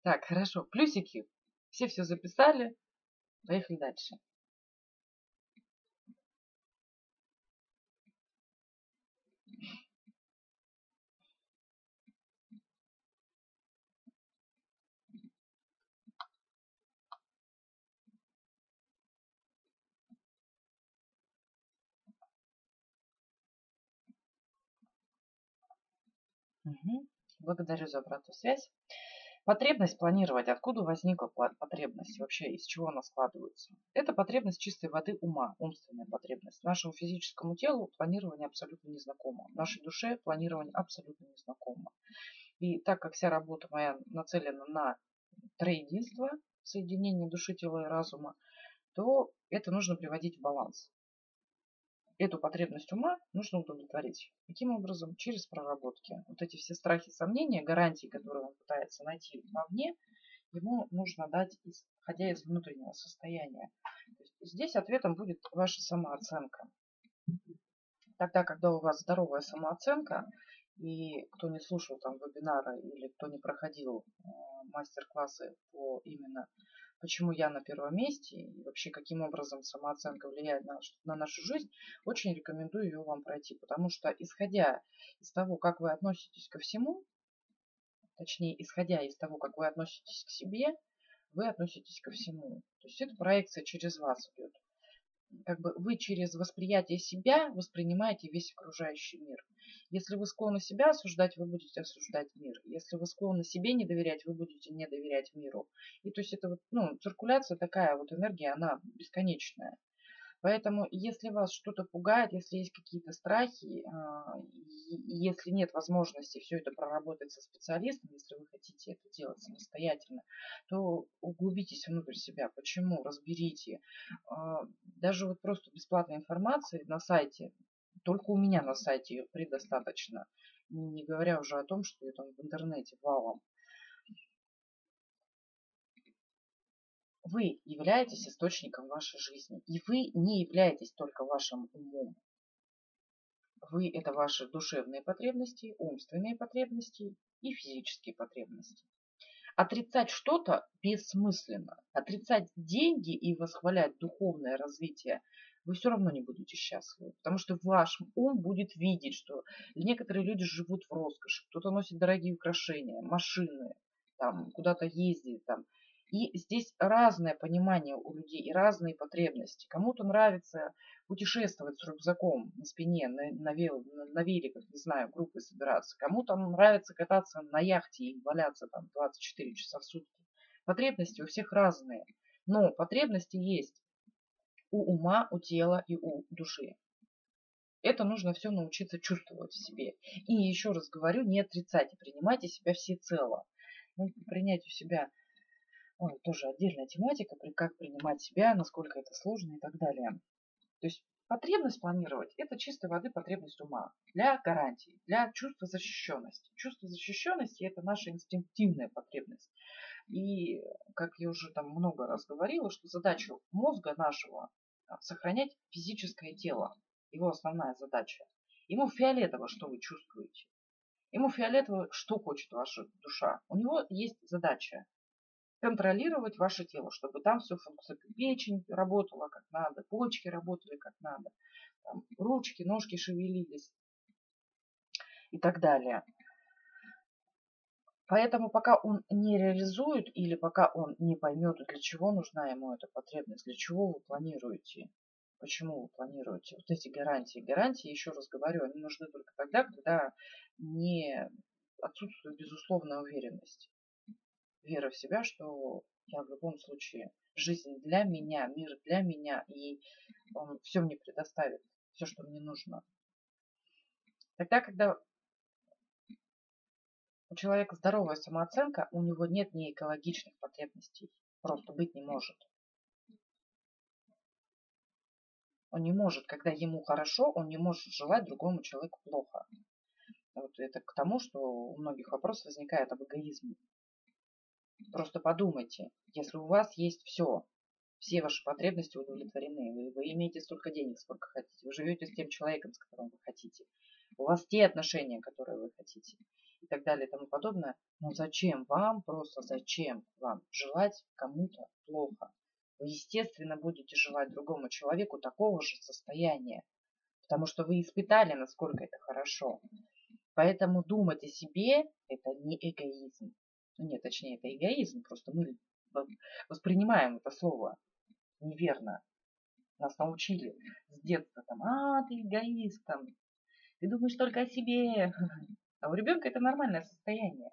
Так, хорошо. Плюсики. Все все записали. Поехали дальше. Благодарю за обратную связь. Потребность планировать. Откуда возникла потребность? Вообще, из чего она складывается? Это потребность чистой воды ума, умственная потребность. Нашему физическому телу планирование абсолютно незнакомо. Нашей душе планирование абсолютно незнакомо. И так как вся работа моя нацелена на троединство, соединение души, тела и разума, то это нужно приводить в баланс эту потребность ума нужно удовлетворить. Каким образом? Через проработки. Вот эти все страхи, сомнения, гарантии, которые он пытается найти вовне, ему нужно дать, исходя из внутреннего состояния. здесь ответом будет ваша самооценка. Тогда, когда у вас здоровая самооценка, и кто не слушал там вебинары или кто не проходил э, мастер-классы по именно почему я на первом месте и вообще каким образом самооценка влияет на, на нашу жизнь, очень рекомендую ее вам пройти. Потому что исходя из того, как вы относитесь ко всему, точнее, исходя из того, как вы относитесь к себе, вы относитесь ко всему. То есть это проекция через вас идет. Как бы вы через восприятие себя воспринимаете весь окружающий мир. Если вы склонны себя осуждать, вы будете осуждать мир. Если вы склонны себе не доверять, вы будете не доверять миру. И то есть это вот, ну, циркуляция такая вот энергия, она бесконечная. Поэтому, если вас что-то пугает, если есть какие-то страхи, а, если нет возможности все это проработать со специалистом, если вы хотите это делать самостоятельно, то углубитесь внутрь себя. Почему? Разберите. А, даже вот просто бесплатной информации на сайте только у меня на сайте ее предостаточно. Не говоря уже о том, что ее там в интернете валом. Вы являетесь источником вашей жизни. И вы не являетесь только вашим умом. Вы – это ваши душевные потребности, умственные потребности и физические потребности. Отрицать что-то бессмысленно. Отрицать деньги и восхвалять духовное развитие вы все равно не будете счастливы. Потому что ваш ум будет видеть, что некоторые люди живут в роскоши, кто-то носит дорогие украшения, машины, там, куда-то ездит, там, и здесь разное понимание у людей и разные потребности. Кому-то нравится путешествовать с рюкзаком на спине, на, на, на великах, не знаю, группой собираться. Кому-то нравится кататься на яхте и валяться там 24 часа в сутки. Потребности у всех разные. Но потребности есть у ума, у тела и у души. Это нужно все научиться чувствовать в себе. И еще раз говорю, не отрицайте, принимайте себя всецело. Ну, принять у себя Ой, тоже отдельная тематика, как принимать себя, насколько это сложно и так далее. То есть потребность планировать – это чистой воды потребность ума для гарантии, для чувства защищенности. Чувство защищенности – это наша инстинктивная потребность. И, как я уже там много раз говорила, что задача мозга нашего – сохранять физическое тело. Его основная задача. Ему фиолетово, что вы чувствуете. Ему фиолетово, что хочет ваша душа. У него есть задача контролировать ваше тело, чтобы там все функционировало. Печень работала как надо, почки работали как надо, там, ручки, ножки шевелились и так далее. Поэтому пока он не реализует или пока он не поймет, для чего нужна ему эта потребность, для чего вы планируете, почему вы планируете вот эти гарантии. Гарантии, еще раз говорю, они нужны только тогда, когда не отсутствует безусловная уверенность вера в себя, что я в любом случае, жизнь для меня, мир для меня, и он все мне предоставит, все, что мне нужно. Тогда, когда у человека здоровая самооценка, у него нет ни экологичных потребностей, просто быть не может. Он не может, когда ему хорошо, он не может желать другому человеку плохо. Вот это к тому, что у многих вопрос возникает об эгоизме. Просто подумайте, если у вас есть все, все ваши потребности удовлетворены, вы, вы имеете столько денег, сколько хотите, вы живете с тем человеком, с которым вы хотите, у вас те отношения, которые вы хотите, и так далее и тому подобное, ну зачем вам, просто зачем вам желать кому-то плохо? Вы, естественно, будете желать другому человеку такого же состояния, потому что вы испытали, насколько это хорошо. Поэтому думать о себе – это не эгоизм. Ну, нет, точнее, это эгоизм, просто мы воспринимаем это слово неверно. Нас научили с детства там, а, ты эгоист, там, ты думаешь только о себе. А у ребенка это нормальное состояние.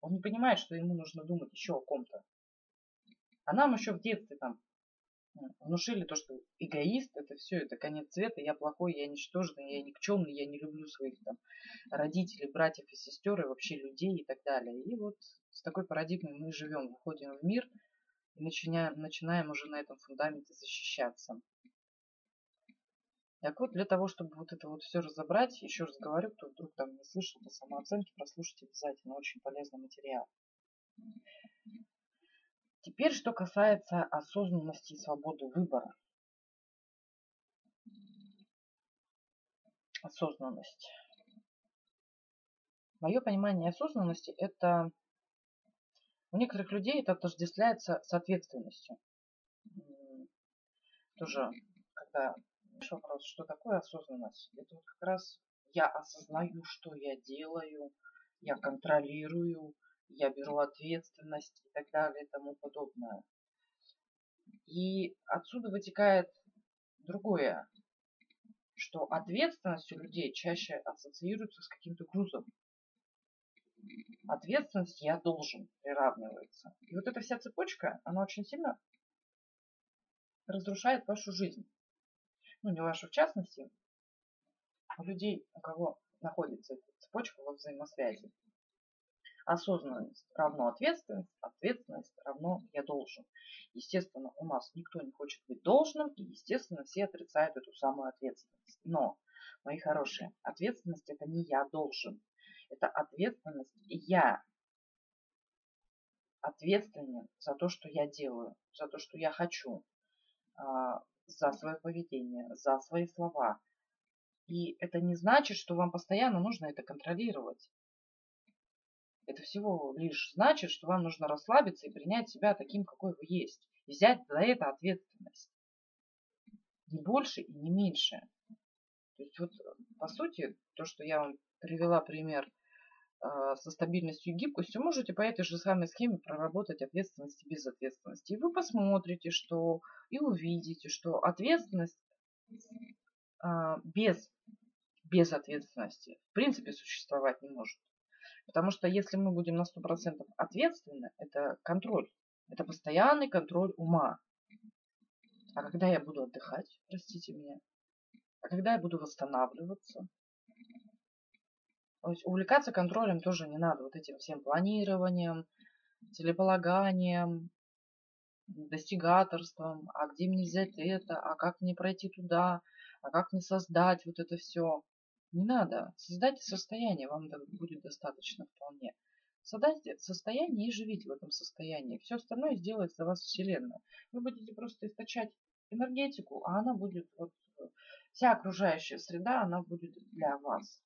Он не понимает, что ему нужно думать еще о ком-то. А нам еще в детстве там внушили то, что эгоист это все, это конец света, я плохой, я ничтожный, я никчемный, я не люблю своих там родителей, братьев и сестер и вообще людей и так далее. И вот с такой парадигмой мы живем, выходим в мир и начинаем, начинаем уже на этом фундаменте защищаться. Так вот, для того, чтобы вот это вот все разобрать, еще раз говорю, кто вдруг там не слышал по самооценке, прослушайте обязательно, очень полезный материал. Теперь, что касается осознанности и свободы выбора. Осознанность. Мое понимание осознанности – это у некоторых людей это отождествляется с ответственностью. Тоже, когда вопрос, что такое осознанность, это вот как раз я осознаю, что я делаю, я контролирую, я беру ответственность и так далее и тому подобное. И отсюда вытекает другое, что ответственность у людей чаще ассоциируется с каким-то грузом. Ответственность я должен приравнивается. И вот эта вся цепочка, она очень сильно разрушает вашу жизнь. Ну, не вашу в частности, у людей, у кого находится эта цепочка во взаимосвязи. Осознанность равно ответственность, ответственность равно я должен. Естественно, у нас никто не хочет быть должным, и, естественно, все отрицают эту самую ответственность. Но, мои хорошие, ответственность это не я должен. Это ответственность я. От, ответственен за то, что я делаю, за то, что я хочу, а, за свое поведение, за свои слова. И это не значит, что вам постоянно нужно это контролировать. Это всего лишь значит, что вам нужно расслабиться и принять себя таким, какой вы есть. Взять за это ответственность. Не больше и не меньше. То есть вот, по сути, то, что я вам привела пример э, со стабильностью и гибкостью, можете по этой же самой схеме проработать ответственность и безответственность. И вы посмотрите, что и увидите, что ответственность э, без, без ответственности в принципе существовать не может. Потому что если мы будем на 100% ответственны, это контроль. Это постоянный контроль ума. А когда я буду отдыхать, простите меня, а когда я буду восстанавливаться, то есть увлекаться контролем тоже не надо. Вот этим всем планированием, целеполаганием, достигаторством, а где мне взять это, а как мне пройти туда, а как мне создать вот это все. Не надо. Создайте состояние, вам будет достаточно вполне. Создайте состояние и живите в этом состоянии. Все остальное сделает за вас Вселенная. Вы будете просто источать энергетику, а она будет, вот, вся окружающая среда, она будет для вас.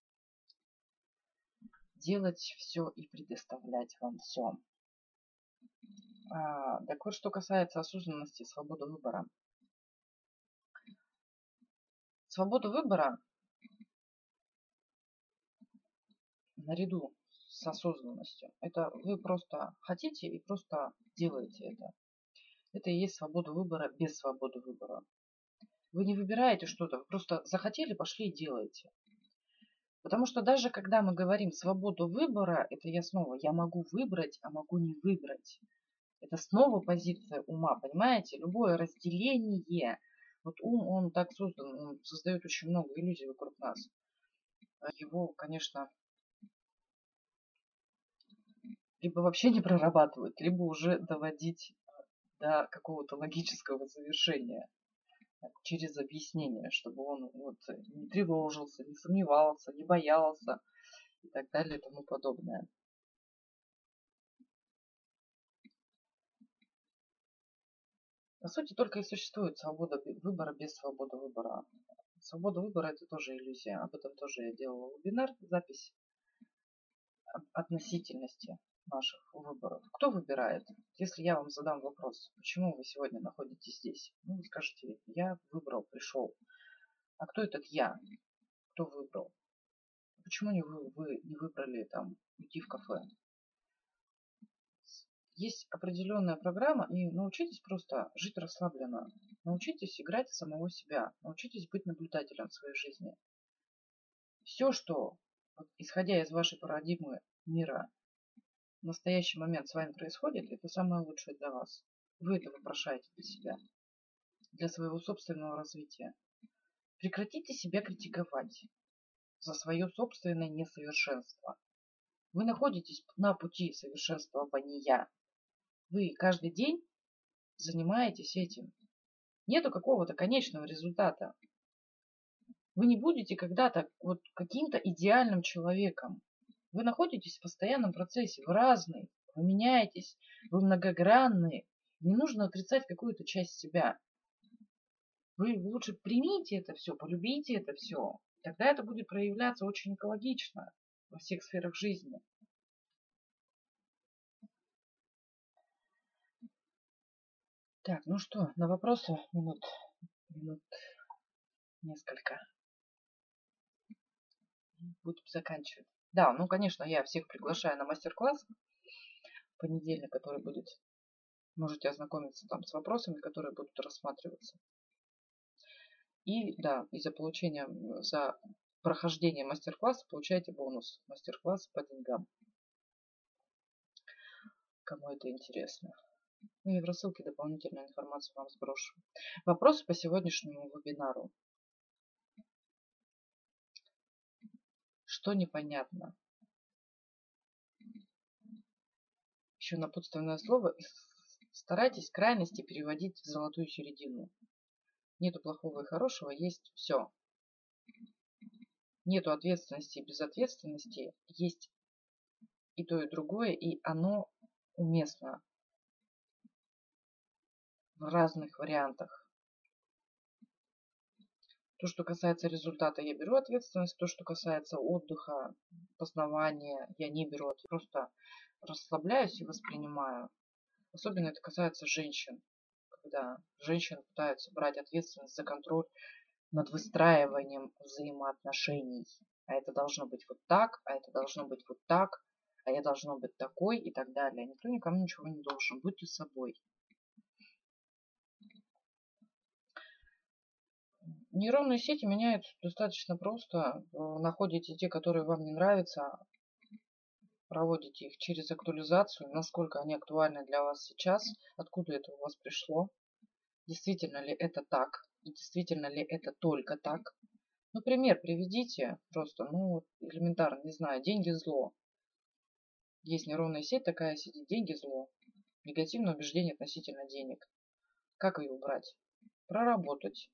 Делать все и предоставлять вам все. А, так вот, что касается осознанности и свободы выбора. Свобода выбора наряду с осознанностью. Это вы просто хотите и просто делаете это. Это и есть свобода выбора без свободы выбора. Вы не выбираете что-то, вы просто захотели, пошли и делаете. Потому что даже когда мы говорим свободу выбора, это я снова, я могу выбрать, а могу не выбрать. Это снова позиция ума, понимаете? Любое разделение, вот ум, он так создан, он создает очень много иллюзий вокруг нас. Его, конечно, либо вообще не прорабатывать, либо уже доводить до какого-то логического завершения через объяснение, чтобы он вот не тревожился, не сомневался, не боялся и так далее и тому подобное. По сути, только и существует свобода выбора без свободы выбора. Свобода выбора – это тоже иллюзия. Об этом тоже я делала вебинар, запись относительности наших выборов. Кто выбирает? Если я вам задам вопрос, почему вы сегодня находитесь здесь? Ну, вы скажете, я выбрал, пришел. А кто этот я? Кто выбрал? Почему не вы, вы не выбрали там идти в кафе? Есть определенная программа, и научитесь просто жить расслабленно. Научитесь играть в самого себя. Научитесь быть наблюдателем в своей жизни. Все, что, исходя из вашей парадигмы мира, в настоящий момент с вами происходит, это самое лучшее для вас. Вы это вопрошаете для себя, для своего собственного развития. Прекратите себя критиковать за свое собственное несовершенство. Вы находитесь на пути совершенствования. Вы каждый день занимаетесь этим. Нету какого-то конечного результата. Вы не будете когда-то вот каким-то идеальным человеком. Вы находитесь в постоянном процессе, вы разные, вы меняетесь, вы многогранные. Не нужно отрицать какую-то часть себя. Вы лучше примите это все, полюбите это все. Тогда это будет проявляться очень экологично во всех сферах жизни. Так, ну что, на вопросы минут, минут несколько. Будем заканчивать. Да, ну, конечно, я всех приглашаю на мастер-класс понедельник, который будет. Можете ознакомиться там с вопросами, которые будут рассматриваться. И да, и за получение, за прохождение мастер-класса получаете бонус. Мастер-класс по деньгам. Кому это интересно. Ну и в рассылке дополнительную информацию вам сброшу. Вопросы по сегодняшнему вебинару. Что непонятно? Еще напутственное слово. Старайтесь крайности переводить в золотую середину. Нету плохого и хорошего, есть все. Нету ответственности и безответственности, есть и то, и другое, и оно уместно в разных вариантах. То, что касается результата, я беру ответственность. То, что касается отдыха, познавания, я не беру. Просто расслабляюсь и воспринимаю. Особенно это касается женщин. Когда женщины пытаются брать ответственность за контроль над выстраиванием взаимоотношений. А это должно быть вот так, а это должно быть вот так, а я должно быть такой и так далее. Никто никому ничего не должен. Будьте собой. Нейронные сети меняются достаточно просто. Находите те, которые вам не нравятся, проводите их через актуализацию, насколько они актуальны для вас сейчас, откуда это у вас пришло, действительно ли это так, и действительно ли это только так. Ну, пример приведите просто, ну, элементарно, не знаю, деньги зло. Есть нейронная сеть такая сидит, деньги зло. Негативное убеждение относительно денег. Как ее убрать? Проработать.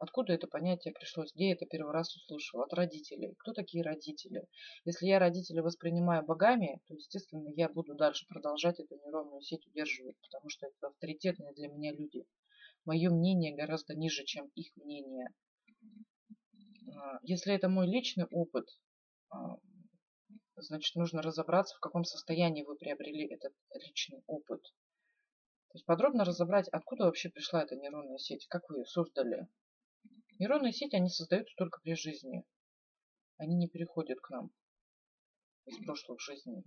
Откуда это понятие пришлось? Где я это первый раз услышал? От родителей. Кто такие родители? Если я родителей воспринимаю богами, то, естественно, я буду дальше продолжать эту нейронную сеть удерживать, потому что это авторитетные для меня люди. Мое мнение гораздо ниже, чем их мнение. А, если это мой личный опыт, а, значит, нужно разобраться, в каком состоянии вы приобрели этот личный опыт. То есть подробно разобрать, откуда вообще пришла эта нейронная сеть, как вы ее создали. Нейронные сети, они создаются только при жизни. Они не переходят к нам из прошлых жизней.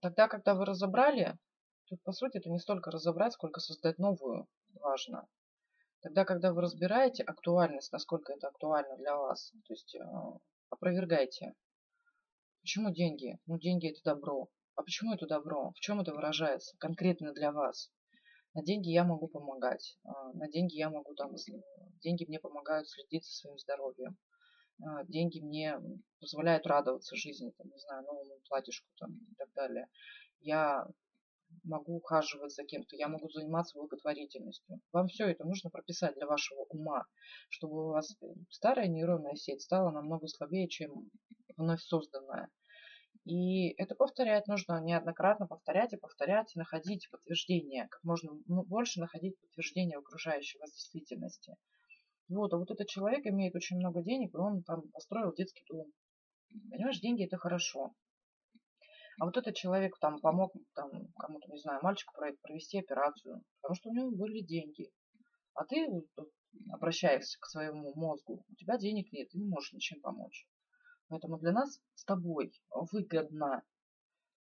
Тогда, когда вы разобрали, тут, по сути, это не столько разобрать, сколько создать новую важно. Тогда, когда вы разбираете актуальность, насколько это актуально для вас, то есть э, опровергайте. Почему деньги? Ну, деньги это добро. А почему это добро? В чем это выражается конкретно для вас? На деньги я могу помогать. А, на деньги я могу там... Деньги мне помогают следить за своим здоровьем. А, деньги мне позволяют радоваться жизни, там, не знаю, новому платьишку там, и так далее. Я могу ухаживать за кем-то, я могу заниматься благотворительностью. Вам все это нужно прописать для вашего ума, чтобы у вас старая нейронная сеть стала намного слабее, чем вновь созданная. И это повторять нужно неоднократно, повторять и повторять, и находить подтверждение, как можно больше находить подтверждение окружающей вас действительности. Вот, а вот этот человек имеет очень много денег, и он там построил детский дом. Понимаешь, деньги это хорошо. А вот этот человек там помог там, кому-то, не знаю, мальчику провести операцию, потому что у него были деньги. А ты обращаешься к своему мозгу, у тебя денег нет, ты не можешь ничем помочь. Поэтому для нас с тобой выгодно.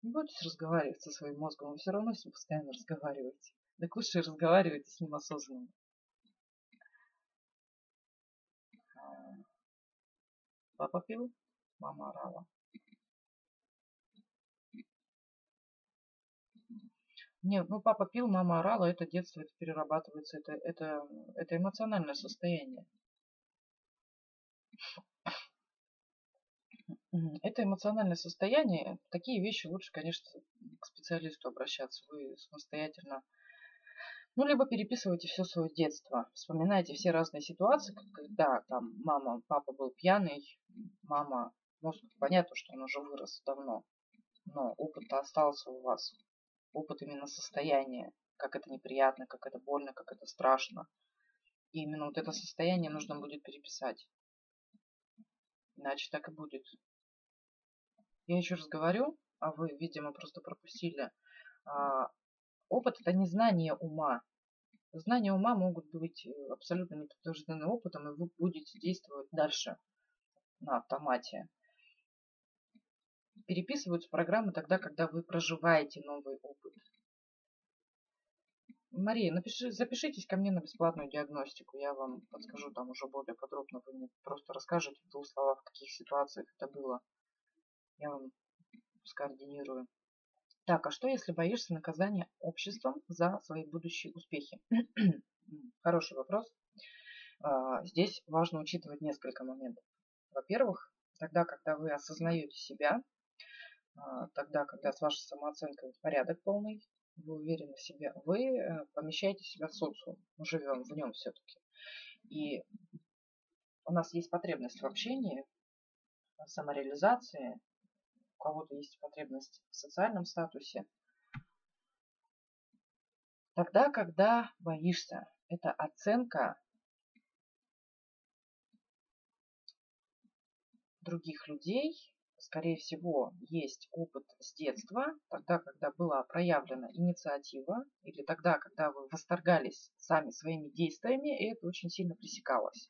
Не бойтесь разговаривать со своим мозгом, вы все равно с ним постоянно разговариваете. Так лучше разговаривайте с ним осознанно. Папа пил, мама орала. Нет, ну папа пил, мама орала, это детство, это перерабатывается, это, это, это эмоциональное состояние. Это эмоциональное состояние. Такие вещи лучше, конечно, к специалисту обращаться. Вы самостоятельно ну, либо переписывайте все свое детство. Вспоминайте все разные ситуации, когда там мама, папа был пьяный, мама, ну, понятно, что он уже вырос давно, но опыт остался у вас. Опыт именно состояния, как это неприятно, как это больно, как это страшно. И именно вот это состояние нужно будет переписать. Иначе так и будет. Я еще раз говорю, а вы, видимо, просто пропустили. А, опыт – это не знание ума. Знания ума могут быть э, абсолютно не подтверждены опытом, и вы будете действовать дальше на автомате. Переписываются программы тогда, когда вы проживаете новый опыт. Мария, напиши, запишитесь ко мне на бесплатную диагностику. Я вам подскажу там уже более подробно. Вы мне просто расскажете в двух словах, в каких ситуациях это было. Я вам скоординирую. Так, а что если боишься наказания обществом за свои будущие успехи? Хороший вопрос. А, здесь важно учитывать несколько моментов. Во-первых, тогда, когда вы осознаете себя, а, тогда, когда с вашей самооценкой порядок полный, вы уверены в себе, вы э, помещаете себя в социум. Мы живем в нем все-таки. И у нас есть потребность в общении, в самореализации, у кого-то есть потребность в социальном статусе. Тогда, когда боишься, это оценка других людей, скорее всего, есть опыт с детства, тогда, когда была проявлена инициатива, или тогда, когда вы восторгались сами своими действиями, и это очень сильно пресекалось.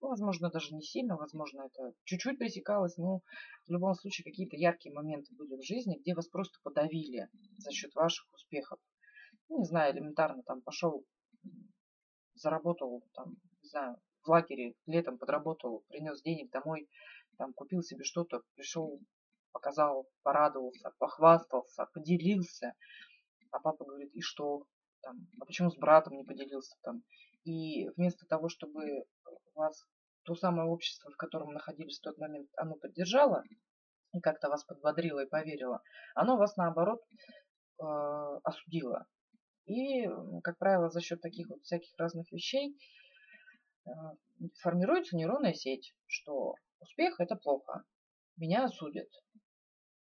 Ну, возможно, даже не сильно, возможно, это чуть-чуть пресекалось, но в любом случае какие-то яркие моменты были в жизни, где вас просто подавили за счет ваших успехов. Ну, не знаю, элементарно там пошел, заработал, там, не знаю, в лагере летом подработал, принес денег домой, там купил себе что-то, пришел, показал, порадовался, похвастался, поделился. А папа говорит, и что? Там, а почему с братом не поделился там? И вместо того, чтобы вас то самое общество, в котором находились в тот момент, оно поддержало и как-то вас подбодрило и поверило, оно вас наоборот э, осудило. И, как правило, за счет таких вот всяких разных вещей э, формируется нейронная сеть, что Успех – это плохо. Меня осудят.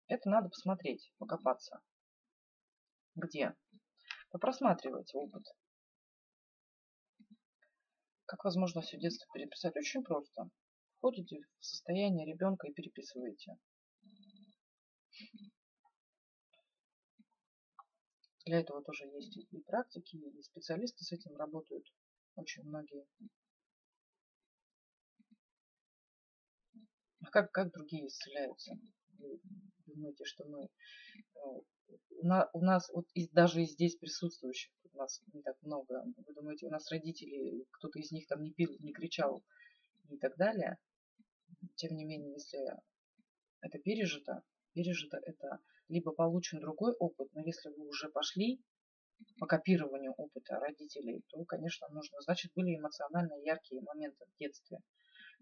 Это надо посмотреть, покопаться. Где? Попросматривать опыт. Как возможно все детство переписать? Очень просто. Входите в состояние ребенка и переписываете. Для этого тоже есть и практики, и специалисты с этим работают. Очень многие. А как, как другие исцеляются? Вы думаете, что мы... Э, у нас, вот из, даже здесь присутствующих, у нас не так много, вы думаете, у нас родители, кто-то из них там не пил, не кричал и так далее. Тем не менее, если это пережито, пережито это либо получен другой опыт, но если вы уже пошли по копированию опыта родителей, то, конечно, нужно. Значит, были эмоционально яркие моменты в детстве,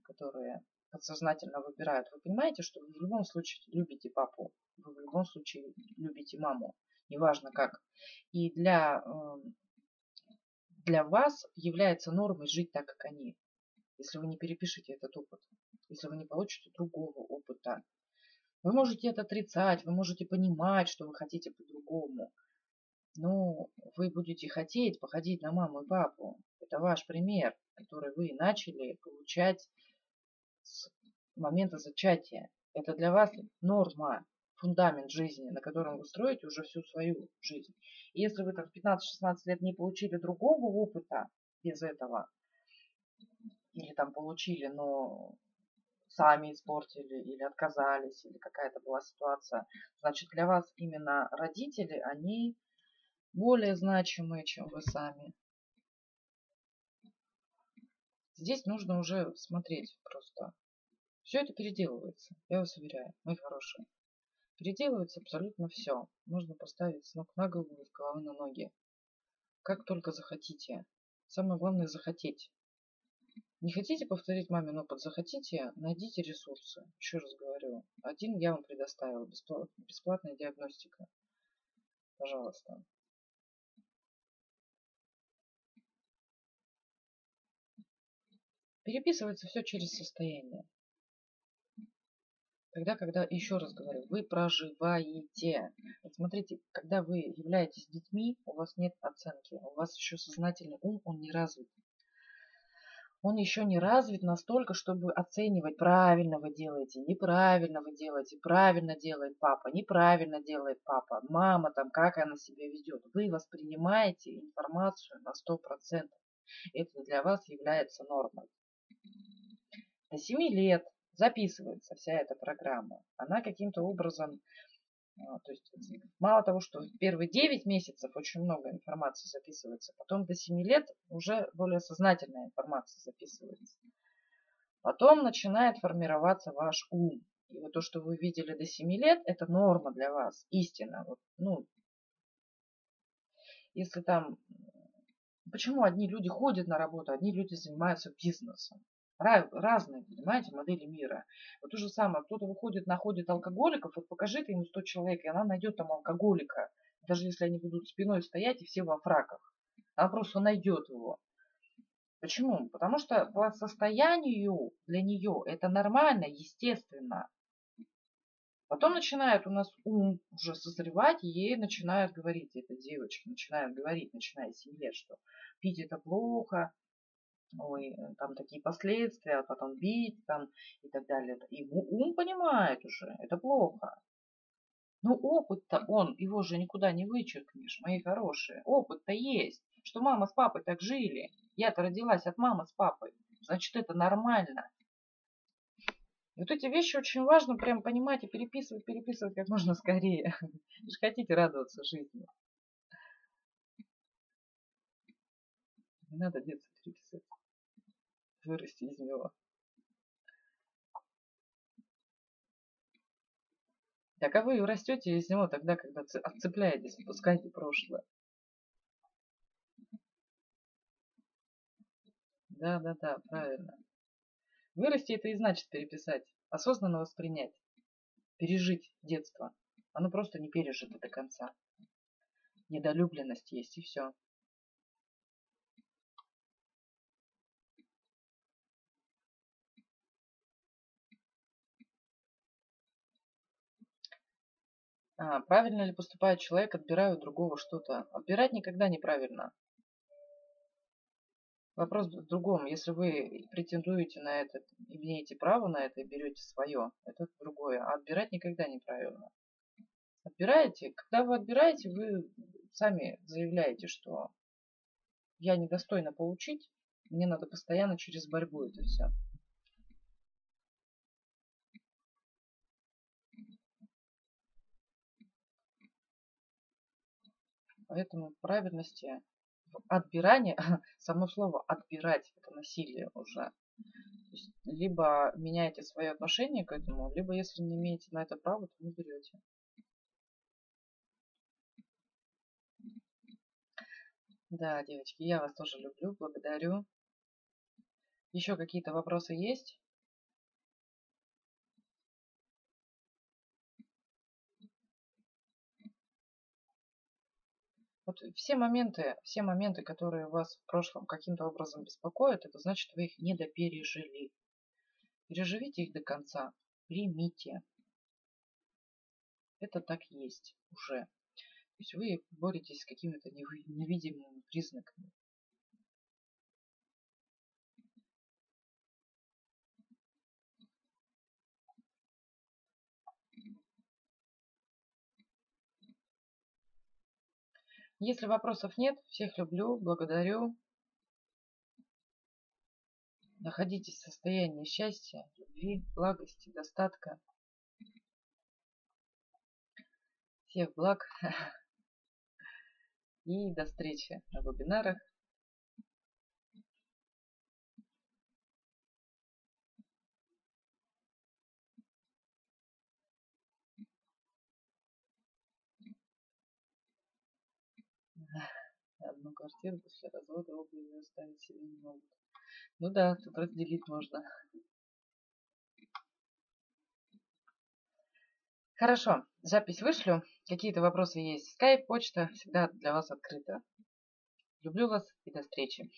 которые подсознательно выбирают, вы понимаете, что вы в любом случае любите папу, вы в любом случае любите маму, неважно как. И для, эм, для вас является нормой жить так, как они, если вы не перепишете этот опыт, если вы не получите другого опыта. Вы можете это отрицать, вы можете понимать, что вы хотите по-другому, но вы будете хотеть походить на маму и папу. Это ваш пример, который вы начали получать момента зачатия. Это для вас норма, фундамент жизни, на котором вы строите уже всю свою жизнь. И если вы там в 15-16 лет не получили другого опыта без этого, или там получили, но сами испортили, или отказались, или какая-то была ситуация, значит для вас именно родители, они более значимые, чем вы сами. Здесь нужно уже смотреть просто. Все это переделывается, я вас уверяю, мои хорошие. Переделывается абсолютно все. Можно поставить с ног на голову и с головы на ноги. Как только захотите. Самое главное захотеть. Не хотите повторить мамин опыт, захотите, найдите ресурсы. Еще раз говорю. Один я вам предоставила. Бесплатная диагностика. Пожалуйста. Переписывается все через состояние. Тогда, когда, еще раз говорю, вы проживаете. Вот смотрите, когда вы являетесь детьми, у вас нет оценки. У вас еще сознательный ум, он не развит. Он еще не развит настолько, чтобы оценивать, правильно вы делаете, неправильно вы делаете, правильно делает папа, неправильно делает папа, мама там, как она себя ведет. Вы воспринимаете информацию на 100%. Это для вас является нормой до 7 лет записывается вся эта программа. Она каким-то образом, а, то есть мало того, что в первые 9 месяцев очень много информации записывается, потом до 7 лет уже более сознательная информация записывается. Потом начинает формироваться ваш ум. И вот то, что вы видели до 7 лет, это норма для вас, истина. Вот, ну, если там... Почему одни люди ходят на работу, одни люди занимаются бизнесом? Разные, понимаете, модели мира. Вот то же самое, кто-то выходит, находит алкоголиков, вот покажи ты ему 100 человек, и она найдет там алкоголика, даже если они будут спиной стоять и все во фраках. Она просто найдет его. Почему? Потому что по состоянию для нее это нормально, естественно. Потом начинает у нас ум уже созревать, и ей начинают говорить, этой девочке начинают говорить, начиная с 7 лет, что пить это плохо, ой, там такие последствия, а потом бить там и так далее. И ум понимает уже, это плохо. Но опыт-то он, его же никуда не вычеркнешь, мои хорошие. Опыт-то есть, что мама с папой так жили. Я-то родилась от мамы с папой. Значит, это нормально. И вот эти вещи очень важно прям понимать и переписывать, переписывать как можно скорее. Вы же хотите радоваться жизни. Не надо детство переписывать. Вырасти из него. Так а вы растете из него тогда, когда отцепляетесь, отпускаете прошлое. Да, да, да, правильно. Вырасти это и значит переписать, осознанно воспринять, пережить детство. Оно просто не пережито до конца. Недолюбленность есть и все. А, правильно ли поступает человек, отбирая у другого что-то? Отбирать никогда неправильно. Вопрос в другом. Если вы претендуете на это, имеете право на это и берете свое, это другое. А отбирать никогда неправильно. Отбираете, когда вы отбираете, вы сами заявляете, что я недостойна получить, мне надо постоянно через борьбу это все. Поэтому в правильности отбирание, само слово отбирать это насилие уже. Есть, либо меняете свое отношение к этому, либо если не имеете на это право, то не берете. Да, девочки, я вас тоже люблю, благодарю. Еще какие-то вопросы есть? Вот все моменты, все моменты, которые вас в прошлом каким-то образом беспокоят, это значит, вы их недопережили. Переживите их до конца. Примите. Это так есть уже. То есть вы боретесь с какими-то невидимыми признаками. Если вопросов нет, всех люблю, благодарю. Находитесь в состоянии счастья, любви, благости, достатка. Всех благ. И до встречи на вебинарах. Квартиру после развода оба ее оставить себе не могут. Ну да, тут разделить можно. Хорошо, запись вышлю. Какие-то вопросы есть. Скайп, почта всегда для вас открыта. Люблю вас и до встречи.